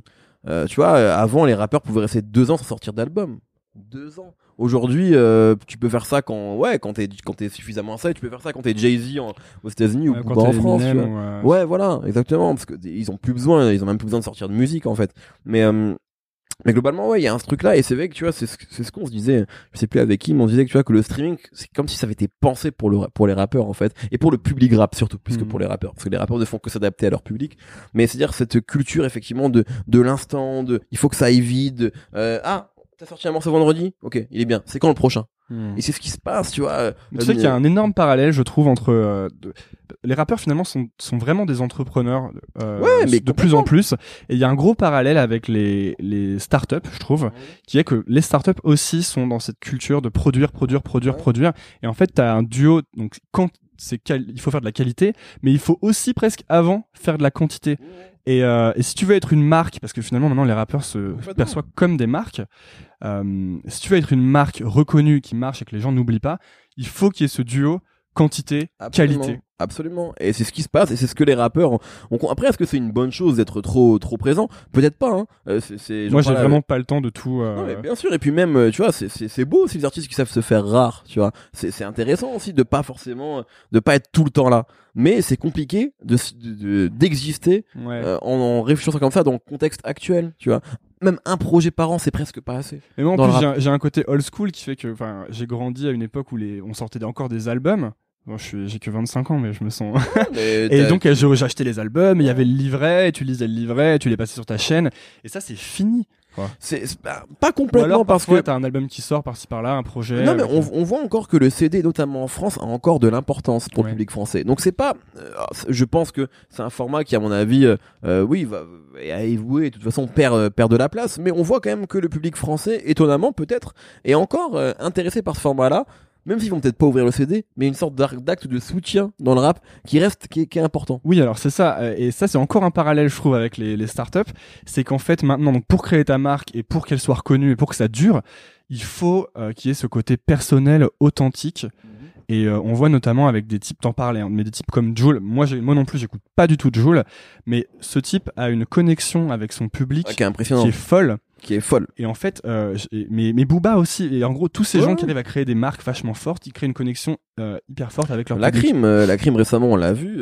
euh, tu vois avant les rappeurs pouvaient rester deux ans sans sortir d'album. Deux ans Aujourd'hui, euh, tu peux faire ça quand, ouais, quand t'es, quand t'es suffisamment ça, tu peux faire ça quand t'es Jay-Z aux États-Unis ou en France. Tu vois. Ouais, voilà, exactement, parce que ils ont plus besoin, ils ont même plus besoin de sortir de musique en fait. Mais euh, mais globalement, ouais, il y a un truc là, et c'est vrai que tu vois, c'est ce, qu'on se disait, je sais plus avec qui, mais on se disait que tu vois que le streaming, c'est comme si ça avait été pensé pour le pour les rappeurs en fait, et pour le public rap surtout, plus que pour les rappeurs, parce que les rappeurs ne font que s'adapter à leur public. Mais c'est à dire cette culture effectivement de de l'instant, de il faut que ça aille vite, euh, ah T'as sorti un morceau vendredi? Ok, il est bien. C'est quand le prochain? Hmm. Et c'est ce qui se passe, tu vois. Tu sais qu'il y a un énorme parallèle, je trouve, entre euh, les rappeurs finalement sont, sont vraiment des entrepreneurs euh, ouais, mais de plus en plus. Et il y a un gros parallèle avec les les startups, je trouve, qui est que les startups aussi sont dans cette culture de produire, produire, produire, produire. Et en fait, t'as un duo. Donc quand c'est il faut faire de la qualité, mais il faut aussi presque avant faire de la quantité. Et, euh, et, si tu veux être une marque, parce que finalement maintenant les rappeurs se perçoivent comme des marques, euh, si tu veux être une marque reconnue qui marche et que les gens n'oublient pas, il faut qu'il y ait ce duo quantité, qualité. Absolument. Et c'est ce qui se passe et c'est ce que les rappeurs ont. Après, est-ce que c'est une bonne chose d'être trop trop présent? Peut-être pas. Hein. Euh, c'est- c'est- Moi, j'ai vraiment pas le temps de tout. euh, non, mais bien sûr, et puis même, euh, tu vois, c'est- c'est c'est beau aussi les artistes qui savent se faire rares, tu vois. C'est c'est intéressant aussi de pas forcément, euh, de pas être tout le temps là. Mais c'est compliqué de de- de- d'exister ouais. euh, en, en réfléchissant comme ça dans le contexte actuel, tu vois. Même un projet par an, c'est presque pas assez. Et moi, en dans plus, j'ai un, j'ai un côté old school qui fait que, enfin, j'ai grandi à une époque où les, on sortait encore des albums. Bon, je suis, j'ai que 25 ans, mais je me sens. Mais et donc, je- j'achetais les albums, il y avait le livret, et tu lisais le livret, et tu les passais sur ta chaîne. Et ça, c'est fini. c'est c'est pas, pas complètement alors, parce que t'as un album qui sort par-ci par-là, un projet. Non mais on, on voit encore que le CD, notamment en France, a encore de l'importance pour Ouais. le public français. Donc c'est pas, euh, je pense que c'est un format qui, à mon avis, euh, euh, oui, va à évoluer, de toute façon perd euh, perd de la place. Mais on voit quand même que le public français, étonnamment peut-être, est encore euh, intéressé par ce format-là. Même s'ils vont peut-être pas ouvrir le CD, mais une sorte d'acte de soutien dans le rap qui reste, qui est, qui est important. Oui, alors c'est ça, euh, et ça c'est encore un parallèle, je trouve, avec les, les startups, c'est qu'en fait maintenant, donc pour créer ta marque et pour qu'elle soit reconnue et pour que ça dure, il faut euh, qu'il y ait ce côté personnel, authentique. Et euh, on voit notamment avec des types, t'en parlais, hein, mais des types comme Joule. Moi, j'ai- moi non plus, j'écoute pas du tout Joule, mais ce type a une connexion avec son public Ouais, qui est qui est folle. Qui est folle. Et en fait, euh, mais, mais Booba aussi, et en gros, tous ces Ouais. gens qui arrivent à créer des marques vachement fortes, ils créent une connexion euh, hyper forte avec leur La public. crime, euh, la crime récemment, on l'a vu.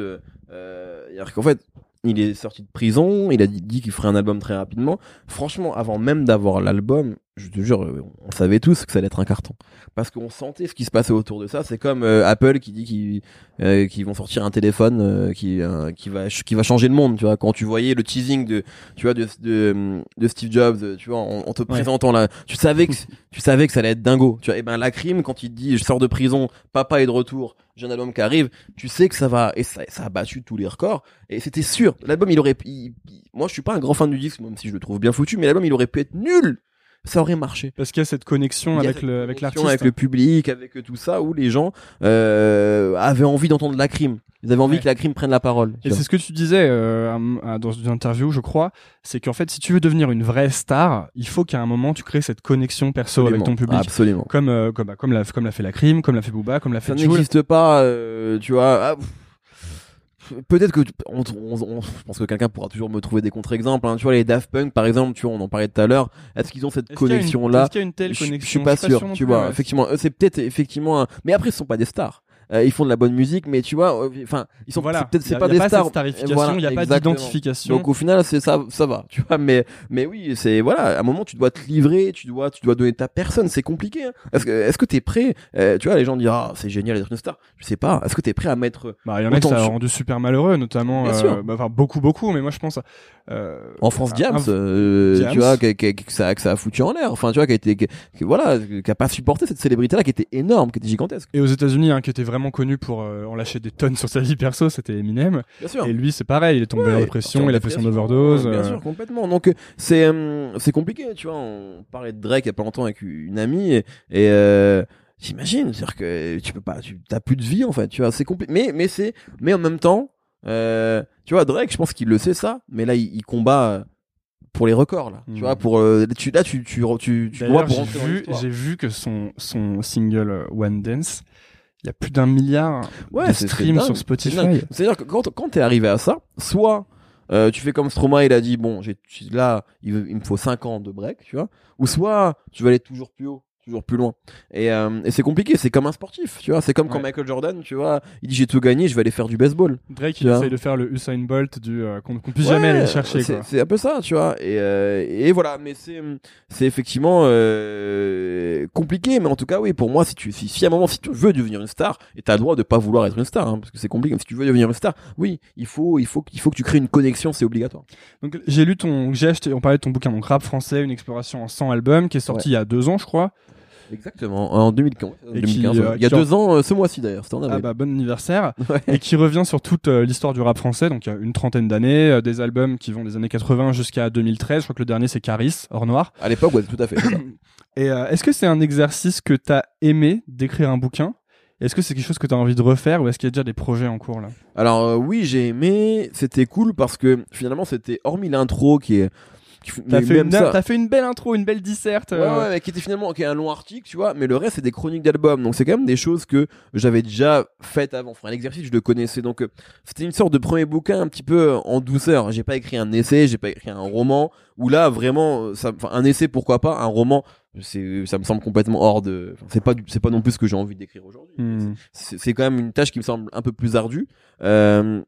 C'est-à-dire qu'en fait, il est sorti de prison, il a dit, dit qu'il ferait un album très rapidement. Franchement, avant même d'avoir l'album, je te jure, euh, on savait tous que ça allait être un carton, parce qu'on sentait ce qui se passait autour de ça. C'est comme euh, Apple qui dit qu'ils euh, vont sortir un téléphone euh, qui euh, qui va qui va changer le monde. Tu vois, quand tu voyais le teasing de tu vois de de, de Steve Jobs, euh, tu vois, en, en te présentant là, tu savais que tu savais que ça allait être dingo. Tu vois, et ben la crime quand il te dit je sors de prison, papa est de retour, j'ai un album qui arrive, tu sais que ça va et ça, ça a battu tous les records et c'était sûr. L'album il aurait il- il- moi je suis pas un grand fan du disque même si je le trouve bien foutu mais l'album il aurait pu être nul. Ça aurait marché. Parce qu'il y a cette connexion avec cette le, avec l'artiste. avec le public, avec tout ça où les gens euh, avaient envie d'entendre la crime. Ils avaient envie Ouais. que la crime prenne la parole. Et c'est ce que tu disais euh, dans une interview, je crois, c'est qu'en fait, si tu veux devenir une vraie star, il faut qu'à un moment tu crées cette connexion perso avec ton public, Absolument. comme euh, comme bah, comme l'a comme l'a fait la crime, comme l'a fait Booba, comme l'a Ça fait Jul. n'existe pas, euh, tu vois. ah, Peut-être que tu- on, on- on- je pense que quelqu'un pourra toujours me trouver des contre-exemples. Hein. Tu vois les Daft Punk par exemple, tu vois, on en parlait tout à l'heure. Est-ce qu'ils ont cette Est-ce connexion là Est-ce qu'il y a une telle je, je connexion? suis pas sûr, tu vois. ouais. Effectivement, c'est peut-être effectivement. Un... Mais après, ce sont pas des stars. Euh, ils font de la bonne musique, mais tu vois, euh, enfin, ils sont Voilà. peut-être c'est a- pas des pas stars. starification, Voilà, il n'y a pas d'identification. Donc au final, c'est ça, ça va, tu vois. Mais mais oui, c'est voilà. À un moment, tu dois te livrer, tu dois tu dois donner ta personne. C'est compliqué. Hein. Est-ce que est-ce que t'es prêt Euh, Tu vois, les gens disent ah c'est génial d'être une star. Je sais pas. Est-ce que t'es prêt à mettre Bah, il y en a Autant ça a rendu super malheureux, notamment, euh, bah, enfin beaucoup beaucoup, mais moi je pense, euh, en France Diams, Diams. tu vois, que, que- que ça que ça a foutu en l'air. Enfin, tu vois, qui a été voilà, qui a pas supporté cette célébrité là, qui était énorme, qui était gigantesque. Et aux États-Unis, hein, qui était vraiment connu pour euh, en lâcher des tonnes sur sa vie perso, c'était Eminem. Bien sûr. Et lui, c'est pareil, il est tombé Ouais, en parti dépression, il a fait son overdose. Bien euh, sûr, complètement. Donc euh, c'est euh, c'est compliqué, tu vois. On parlait de Drake il y a pas longtemps avec une amie et, et j'imagine, c'est-à-dire que tu peux pas, tu t'as plus de vie en fait, tu vois. C'est compliqué, mais mais c'est mais en même temps, tu vois, Drake, je pense qu'il le sait ça, mais là il, il combat pour les records là, tu vois, pour euh, tu là tu tu tu, tu pour j'ai vu, j'ai vu que son, son single One Dance, il y a plus d'un milliard Ouais, de streams sur c'est Spotify. C'est-à-dire que quand, quand t'es arrivé à ça, soit euh, tu fais comme Stromae, il a dit bon, j'ai là, il, me faut 5 ans de break, tu vois, ou soit tu vas aller toujours plus haut, toujours plus loin. Et, euh, et c'est compliqué, c'est comme un sportif, tu vois, c'est comme quand. Michael Jordan, tu vois, il dit j'ai tout gagné, je vais aller faire du baseball. Drake, il vois. essaye de faire le Usain Bolt du euh, qu'on qu'on puisse Ouais, jamais aller le chercher. c'est- un peu ça, tu vois. Et, euh, et voilà, mais c'est effectivement euh, compliqué, mais en tout cas oui, pour moi, si tu si, si à un moment si tu veux devenir une star, et t'as le droit de pas vouloir être une star, hein, parce que c'est compliqué. mais Si tu veux devenir une star, oui, il faut il faut il faut que tu crées une connexion, c'est obligatoire. Donc j'ai lu ton, j'ai acheté, on parlait de ton bouquin, donc rap français, une exploration en 100 albums, qui est sorti il y a deux ans, je crois. Exactement, en 2015. Et 2015, qui, ouais. euh, il y a deux ans, euh, ce mois-ci d'ailleurs, c'était en Ah avril. bah bon anniversaire. Ouais. et qui revient sur toute euh, l'histoire du rap français, donc il y a une trentaine d'années, des albums qui vont des années 80 jusqu'à 2013. Je crois que le dernier c'est Caris, hors noir. À l'époque, ouais, tout à fait. Et euh, est-ce que c'est un exercice que t'as aimé d'écrire un bouquin? Est-ce que c'est quelque chose que t'as envie de refaire ou est-ce qu'il y a déjà des projets en cours là? Alors euh, oui, j'ai aimé, c'était cool parce que finalement c'était hormis l'intro qui est T'as fait, une, ça- fait une belle intro, une belle disserte. Ouais, euh, ouais, mais qui était finalement qui est un long article, tu vois, mais le reste c'est des chroniques d'albums, donc c'est quand même des choses que j'avais déjà faites avant. Enfin, l'exercice je le connaissais, donc euh, c'était une sorte de premier bouquin un petit peu euh, en douceur. J'ai pas écrit un essai, j'ai pas écrit un roman, où là vraiment, euh, ça, enfin, un essai pourquoi pas, un roman, c'est, ça me semble complètement hors de, enfin, c'est pas, c'est pas non plus ce que j'ai envie d'écrire aujourd'hui. hmm. C'est c'est quand même une tâche qui me semble un peu plus ardue. Euh,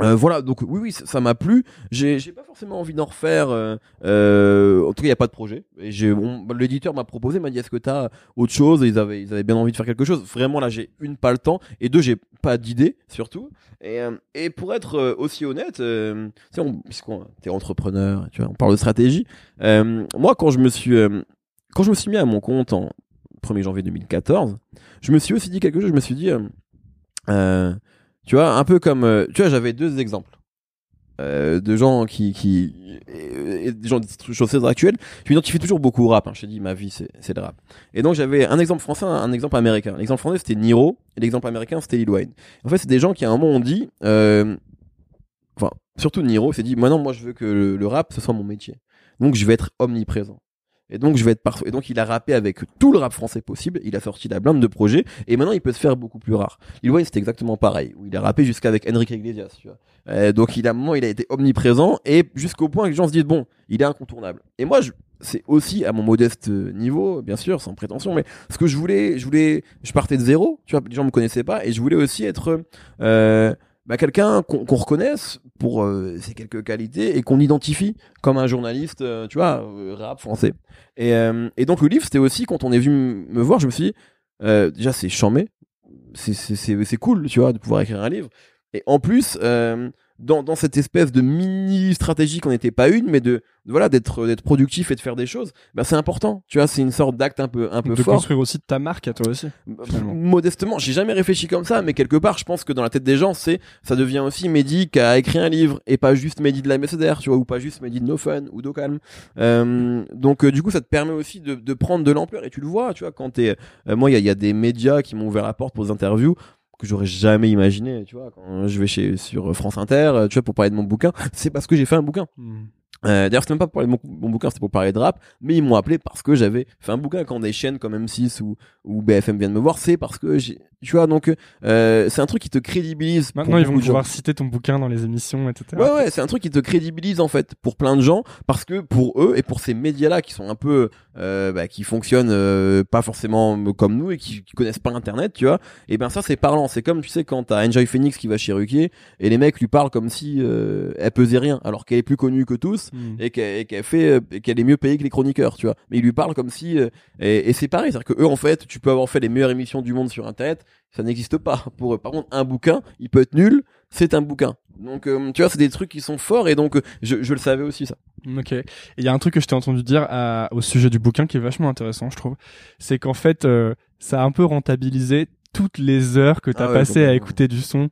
euh, voilà, donc oui, oui, ça m'a plu. J'ai, pas forcément envie d'en refaire. Euh, euh, en tout cas, il y a pas de projet. L'éditeur m'a proposé, m'a dit est-ce que t'as autre chose? Ils avaient, ils avaient bien envie de faire quelque chose. Vraiment, là, j'ai une pas le temps et deux, j'ai pas d'idée surtout. Et, pour être aussi honnête, euh, puisqu'on t'es entrepreneur, tu vois, on parle de stratégie. Moi, quand je me suis, quand je me suis mis à mon compte en 1er janvier 2014, je me suis aussi dit quelque chose. Je me suis dit, tu vois, un peu comme, euh, tu vois, j'avais deux exemples euh, de gens qui, qui, et, des gens actuelles. Je m'identifie toujours beaucoup au rap. Hein. Je t'ai dit, ma vie, c'est, le rap. Et donc, j'avais un exemple français, un exemple américain. L'exemple français, c'était Niro, et l'exemple américain, c'était Lil Wayne. En fait, c'est des gens qui, à un moment, ont dit, euh, enfin, surtout Niro, s'est dit, maintenant, moi, je veux que le rap, ce soit mon métier. Donc, je vais être omniprésent. Et donc je vais être partout. Et donc il a rappé avec tout le rap français possible. Il a sorti la blinde de projets. Et maintenant il peut se faire beaucoup plus rare. Lil Wayne c'était exactement pareil. Où il a rappé jusqu'avec Enrique Iglesias. Tu vois. Euh, donc il a moment il a été omniprésent et jusqu'au point que les gens se disent bon il est incontournable. Et moi je c'est aussi à mon modeste niveau, bien sûr, sans prétention, mais ce que je voulais, je voulais, je partais de zéro, tu vois, les gens me connaissaient pas, et je voulais aussi être euh, bah, quelqu'un qu'on qu'on reconnaisse pour euh, ses quelques qualités et qu'on identifie comme un journaliste, euh, tu vois, euh, rap français. Et, euh, et donc le livre, c'était aussi quand on est venu me voir, je me suis dit, euh, déjà c'est charmé, c'est cool, tu vois, de pouvoir écrire un livre. Et en plus, dans dans cette espèce de mini stratégie qu'on n'était pas une, mais de, de voilà d'être d'être productif et de faire des choses, bah c'est important, tu vois, c'est une sorte d'acte un peu un peu de fort. construire aussi ta marque à toi aussi. finalement. Modestement, j'ai jamais réfléchi comme ça, mais quelque part, je pense que dans la tête des gens, c'est ça devient aussi Mehdi qui a écrit un livre et pas juste Mehdi de la Mercenaire, tu vois, ou pas juste Mehdi de No Fun ou d'Ocalm. Euh, donc euh, du coup, ça te permet aussi de, de prendre de l'ampleur et tu le vois, tu vois, quand t'es, euh, moi, il y a, y a des médias qui m'ont ouvert la porte pour des interviews que j'aurais jamais imaginé, tu vois, quand je vais chez sur France Inter, tu vois, pour parler de mon bouquin, c'est parce que j'ai fait un bouquin. Hmm. Euh, D'ailleurs, c'était même pas pour parler de mon, mon bouquin, c'était pour parler de rap, mais ils m'ont appelé parce que j'avais fait un bouquin quand des chaînes comme M6 ou, ou BFM viennent me voir, c'est parce que j'ai, tu vois, donc euh, c'est un truc qui te crédibilise. Maintenant, ils vont pouvoir citer ton bouquin dans les émissions, etc. Ouais, ouais, c'est un truc qui te crédibilise en fait pour plein de gens parce que pour eux et pour ces médias-là qui sont un peu, euh, bah, qui fonctionnent euh, pas forcément comme nous et qui, qui connaissent pas Internet, tu vois. Et ben ça c'est parlant. C'est comme tu sais quand t'as Enjoy Phoenix qui va chez Ruquier et les mecs lui parlent comme si euh, elle pesait rien alors qu'elle est plus connue que tous Hmm. et qu'elle qu'elle fait qu'elle est mieux payée que les chroniqueurs tu vois mais il lui parle comme si euh, et, et c'est pareil c'est à dire que eux en fait tu peux avoir fait les meilleures émissions du monde sur internet ça n'existe pas pour eux par contre un bouquin il peut être nul c'est un bouquin donc euh, tu vois c'est des trucs qui sont forts et donc euh, je, je le savais aussi ça Ok. Il y a un truc que je t'ai entendu dire à- au sujet du bouquin qui est vachement intéressant, je trouve. C'est qu'en fait, euh, ça a un peu rentabilisé toutes les heures que t'as Ah ouais, passées à écouter du son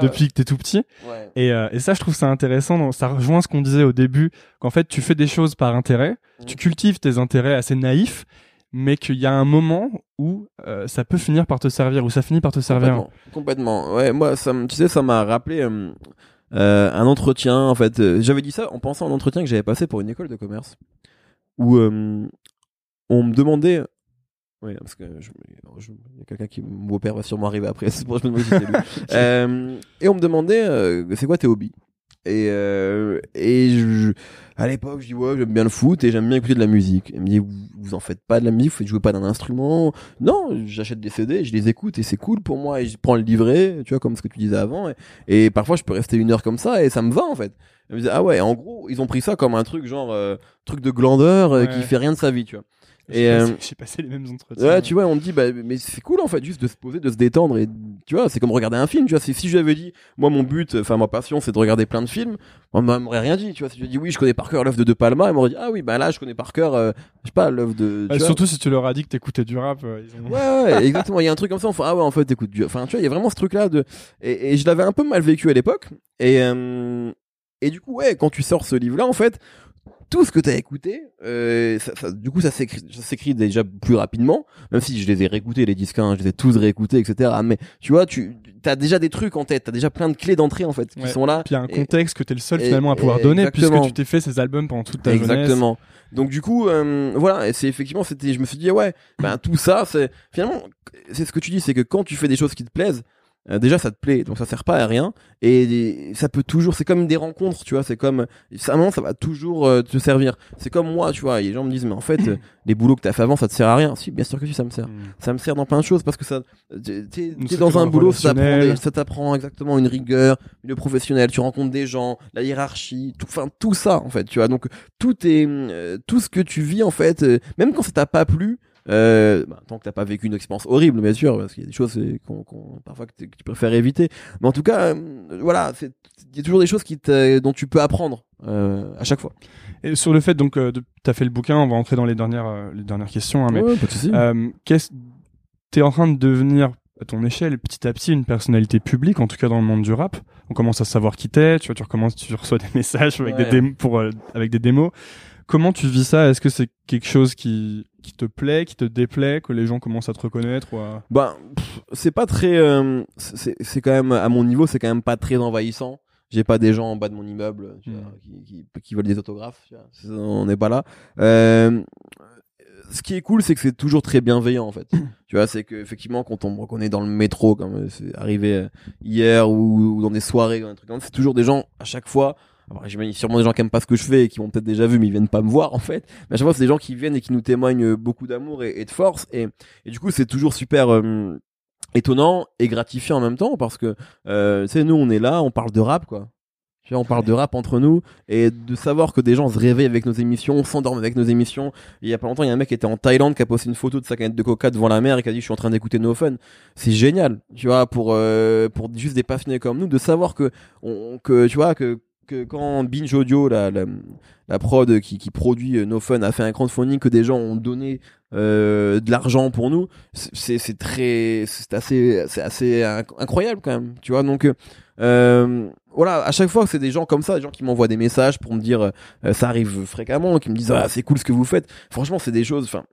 depuis que t'es tout petit. Et, et ça, je trouve ça intéressant. donc Ça rejoint ce qu'on disait au début, qu'en fait, tu fais des choses par intérêt, tu cultives tes intérêts assez naïfs, mais qu'il y a un moment où euh, ça peut finir par te servir, où ça finit par te servir. complètement, complètement ouais moi ça tu sais ça m'a rappelé euh, euh, un entretien en fait j'avais dit ça en pensant à un entretien que j'avais passé pour une école de commerce où on me demandait oui parce que je- je- il y a quelqu'un qui mon père va sûrement arriver après c'est pour ça que je me demande si c'est lui. Et on me demandait c'est quoi tes hobbies? Et euh, et je, à l'époque je dis ouais j'aime bien le foot et j'aime bien écouter de la musique. Il me dit vous, vous en faites pas de la musique vous jouez pas d'un instrument. Non j'achète des CD je les écoute et c'est cool pour moi. Et je prends le livret tu vois comme ce que tu disais avant. Et, et parfois je peux rester une heure comme ça et ça me va en fait. Elle me disait ah ouais en gros ils ont pris ça comme un truc genre euh, truc de glandeur euh, Ouais. qui fait rien de sa vie tu vois Et, euh, j'ai passé les mêmes entretiens. Ouais, tu vois, on me dit, bah, mais c'est cool en fait, juste de se poser, de se détendre et tu vois, c'est comme regarder un film, tu vois. Si je lui avais dit, moi, mon but, enfin, ma passion, c'est de regarder plein de films, on m'aurait rien dit, tu vois. Si je dit, oui, je connais par cœur l'œuvre de De Palma, il m'aurait dit, ah oui, bah là, je connais par cœur, euh, je sais pas, l'œuvre de. Vois. surtout si tu leur as dit que t'écoutais du rap. euh, ils ont- Ouais, ouais, exactement. Il y a un truc comme ça. Enfin, ah ouais, en fait, écoute, enfin, tu vois, il y a vraiment ce truc-là de. Et, et je l'avais un peu mal vécu à l'époque. Et euh, et du coup, ouais, quand tu sors ce livre-là, en fait, tout ce que t'as écouté, euh, ça, ça- du coup, ça s'écrit, ça s'écrit déjà plus rapidement, même si je les ai réécoutés, les disques, hein, je les ai tous réécoutés, etc. Mais tu vois, tu as déjà des trucs en tête, t'as déjà plein de clés d'entrée, en fait, qui Ouais. sont là. Puis il y a un Et- contexte que t'es le seul et- finalement à pouvoir donner exactement. puisque tu t'es fait ces albums pendant toute ta jeunesse. Exactement. Donc du coup, euh, voilà, et c'est effectivement, c'était, je me suis dit ouais, ben tout ça, c'est finalement, c'est ce que tu dis, c'est que quand tu fais des choses qui te plaisent, euh, déjà ça te plaît, donc ça sert pas à rien, et ça peut toujours, c'est comme des rencontres, tu vois, c'est comme, ça, à un moment, ça va toujours euh, te servir. C'est comme moi, tu vois, et les gens me disent mais en fait, euh, les boulots que t'as fait avant, ça te sert à rien. Si, bien sûr que si, ça me sert. Mm. Ça me sert dans plein de choses parce que ça, t'es t'es- dans un boulot, ça t'apprend, relationnelle. des- ça t'apprend exactement une rigueur, une professionnelle, tu rencontres des gens, la hiérarchie, tout, enfin tout ça en fait, tu vois. Donc tout est, euh, tout ce que tu vis en fait, euh, même quand ça t'a pas plu. Euh, bah, tant que t'as pas vécu une expérience horrible, bien sûr, parce qu'il y a des choses qu'on, qu'on- parfois que, tu préfères éviter. Mais en tout cas, euh, voilà, il y a toujours des choses qui dont tu peux apprendre euh, à chaque fois. Et sur le fait donc euh, de, t'as fait le bouquin, on va entrer dans les dernières euh, les dernières questions. hein, mais Ouais, euh, qu'est-ce t'es en train de devenir à ton échelle petit à petit une personnalité publique, en tout cas dans le monde du rap? On commence à savoir qui t'es, tu vois, tu recommences, tu reçois des messages avec Ouais. des démos pour euh, avec des démos. Comment tu vis ça? Est-ce que c'est quelque chose qui qui te plaît, qui te déplaît, que les gens commencent à te reconnaître ou à... Ben, c'est pas très. euh, c'est c'est quand même à mon niveau, c'est quand même pas très envahissant. J'ai pas des gens en bas de mon immeuble tu vois, qui, qui, qui veulent des autographes. tu vois. On n'est pas là. Euh, ce qui est cool, c'est que c'est toujours très bienveillant en fait. tu vois, c'est que effectivement, quand on me reconnaît dans le métro, comme c'est arrivé euh, hier, ou, ou dans des soirées, c'est toujours des gens à chaque fois. Alors, j'imagine sûrement des gens qui aiment pas ce que je fais et qui m'ont peut-être déjà vu, mais ils viennent pas me voir en fait. Mais à chaque fois, c'est des gens qui viennent et qui nous témoignent beaucoup d'amour et, et de force. Et, et du coup, c'est toujours super euh, étonnant et gratifiant en même temps parce que, euh, tu sais, nous, on est là, on parle de rap, quoi. Tu vois, on parle de rap entre nous et de savoir que des gens se réveillent avec nos émissions, s'endorment avec nos émissions. Il y a pas longtemps, il y a un mec qui était en Thaïlande qui a posté une photo de sa canette de coca devant la mer et qui a dit je suis en train d'écouter No Fun. C'est génial, tu vois, pour euh, pour juste des passionnés comme nous de savoir que on, que tu vois que que quand Binge Audio, la, la, prod qui, qui produit euh, No Fun, a fait un crowdfunding, que des gens ont donné euh, de l'argent pour nous, c'est très, c'est assez, c'est assez inc- incroyable quand même, tu vois. Donc euh, voilà, à chaque fois que c'est des gens comme ça, des gens qui m'envoient des messages pour me dire, ça arrive fréquemment, qui me disent ah c'est cool ce que vous faites. Franchement, c'est des choses, enfin,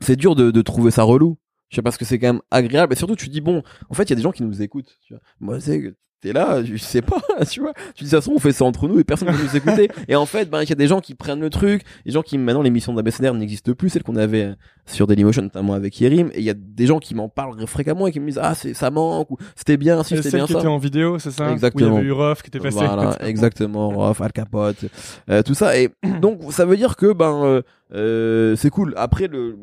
c'est dur de, de trouver ça relou. Je sais parce que c'est quand même agréable et surtout tu dis bon, en fait il y a des gens qui nous écoutent. Tu vois. Moi c'est t'es là, je sais pas, tu vois. Tu dis ça se trouve, on fait ça entre nous et personne ne va nous écouter. Et en fait, ben il y a des gens qui prennent le truc, des gens qui maintenant l'émission d'ABCDR n'existe plus, celle qu'on avait sur Dailymotion notamment avec Yerim. Et il y a des gens qui m'en parlent fréquemment et qui me disent ah c'est ça manque ou c'était bien, si c'était bien qui ça. était en vidéo, c'est ça? Exactement. Où il y avait eu Ruff qui était passé. Voilà, exactement, Rof, Al Capote, euh, tout ça. Et donc, ça veut dire que ben euh, euh, c'est cool. Après, le,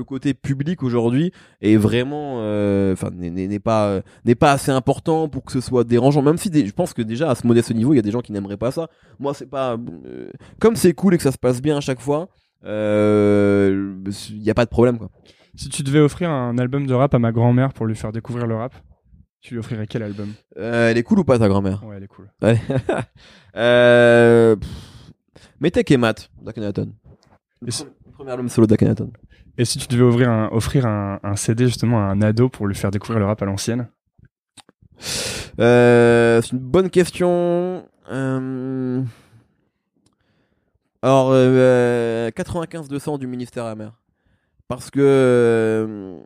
le côté public aujourd'hui est vraiment, euh, enfin, n'est- pas euh, n'est pas assez important pour que ce soit dérangeant. Même si des- je pense que déjà à ce modeste niveau, il y a des gens qui n'aimeraient pas ça. Moi, c'est pas euh, comme c'est cool et que ça se passe bien à chaque fois. euh, Il y a pas de problème quoi. Si tu devais offrir un album de rap à ma grand-mère pour lui faire découvrir le rap, tu lui offrirais quel album? Euh, elle est cool ou pas ta grand-mère? Ouais, elle est cool. euh, pff, Metek et Matt pre- le premier album solo d'Akhenaton. Et si tu devais ouvrir un, offrir un, un CD justement à un ado pour lui faire découvrir le rap à l'ancienne? Euh, c'est une bonne question. Euh... Alors, euh, 95-200 du ministère amer. Parce que euh,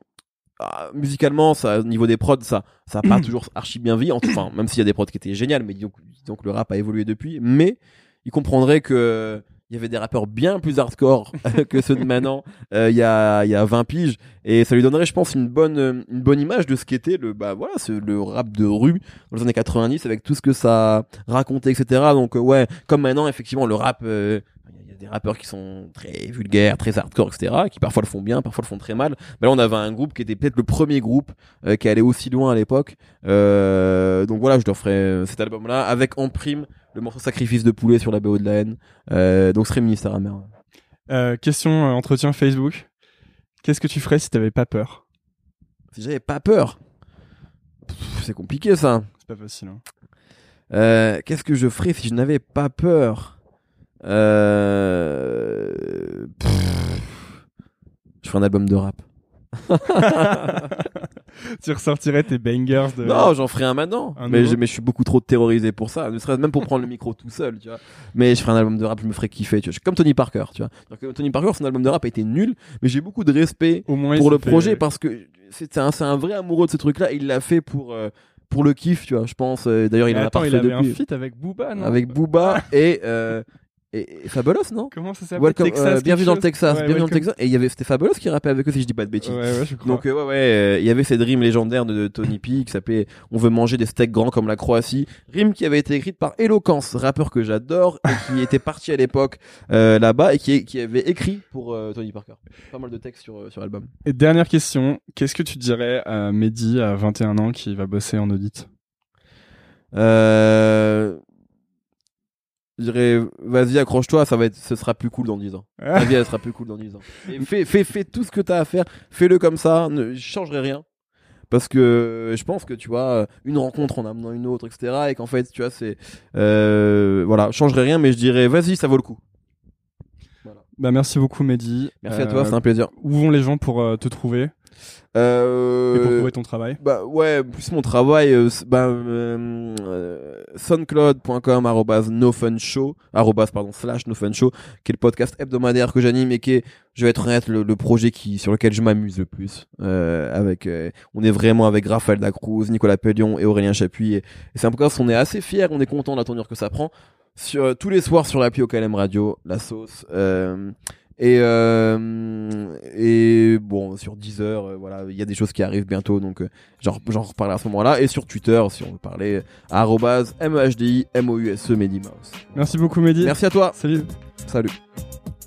ah, musicalement, ça, au niveau des prods, ça, ça a pas toujours archi bien vie. Enfin, même s'il y a des prods qui étaient géniales, mais disons, que- disons que le rap a évolué depuis. Mais il comprendrait que il y avait des rappeurs bien plus hardcore que ceux de maintenant euh, il y a y a 20 piges et ça lui donnerait je pense une bonne une bonne image de ce qu'était le bah voilà le rap de rue dans les années 90 avec tout ce que ça racontait etc donc euh, ouais comme maintenant effectivement le rap euh, il y a des rappeurs qui sont très vulgaires, très hardcore, etc., qui parfois le font bien, parfois le font très mal. Mais là, on avait un groupe qui était peut-être le premier groupe euh, qui allait aussi loin à l'époque. Donc voilà, je leur ferai cet album-là avec en prime le morceau Sacrifice de poulet sur la BO de la haine. Euh, donc ce serait Ministère amer. Euh, Question euh, entretien Facebook. Qu'est-ce que tu ferais si t'avais pas peur? Si j'avais pas peur, Pff, c'est compliqué ça. C'est pas facile. Hein. Euh, Qu'est-ce que je ferais si je n'avais pas peur? Euh... pff, Je ferais un album de rap. tu ressortirais tes bangers de. Non, j'en ferai un maintenant. Un mais, je, mais je suis beaucoup trop terrorisé pour ça. Ne serait-ce même pour prendre le micro tout seul, tu vois. Mais je ferai un album de rap, je me ferai kiffer, tu vois. Je suis comme Tony Parker, tu vois. Donc, Tony Parker, son album de rap a été nul, mais j'ai beaucoup de respect Au moins, il pour le fait- projet parce que c'est un, un vrai amoureux de ce truc-là. Il l'a fait pour, euh, pour le kiff, tu vois. Je pense. euh, D'ailleurs, il a il fait avait depuis. un feat avec Booba, non? Avec Booba et, euh, et, et Fabulous, non Comment ça s'appelle Welcome, Texas, euh, bienvenue dans le Texas, Ouais, bienvenue dans le. Texas. Et il y avait, c'était Fabulous qui rappait avec eux si je dis pas de bêtises. Ouais, ouais, je crois. Donc euh, ouais ouais, euh, il y avait cette rime légendaire de, de Tony P qui s'appelait On veut manger des steaks grands comme la Croatie, rime qui avait été écrite par Eloquence, rappeur que j'adore et qui était parti à l'époque euh, là-bas et qui, qui avait écrit pour euh, Tony Parker. Pas mal de textes sur euh, sur l'album. Et dernière question, qu'est-ce que tu dirais à Mehdi à 21 ans qui va bosser en audit? Euh, je dirais vas-y accroche-toi, ça va être ce sera plus cool dans 10 ans. Ta vie elle sera plus cool dans 10 ans. Et fais fais fais tout ce que t'as à faire, fais-le comme ça, ne je changerai rien. Parce que je pense que tu vois une rencontre en amenant une autre, etc. Et qu'en fait tu vois c'est euh, voilà, je changerai rien, mais je dirais vas-y ça vaut le coup. Bah merci beaucoup Mehdi. Merci à Euh, toi, c'est un plaisir. Où vont les gens pour euh, te trouver? Euh, et pour trouver ton travail Bah ouais, plus mon travail, euh, bah, euh, euh, soundcloud.com nofunshow, pardon, slash nofunshow, qui est le podcast hebdomadaire que j'anime et qui est, je vais être honnête, le, le projet qui, sur lequel je m'amuse le plus. Euh, avec, on est vraiment avec Raphaël Dacruz, Nicolas Pellion et Aurélien Chapuis. Et, et c'est un podcast, on est assez fiers, on est content de la tournure que ça prend. Sur, tous les soirs sur l'appli OKLM Radio, la sauce. Euh, et euh, et bon sur Deezer euh, voilà il y a des choses qui arrivent bientôt donc euh, j'en j'en reparlerai à ce moment-là et sur Twitter si on veut parler à arrobase mhdi mouse Medimouse. Merci beaucoup Mehdi. Merci à toi. Salut. Salut.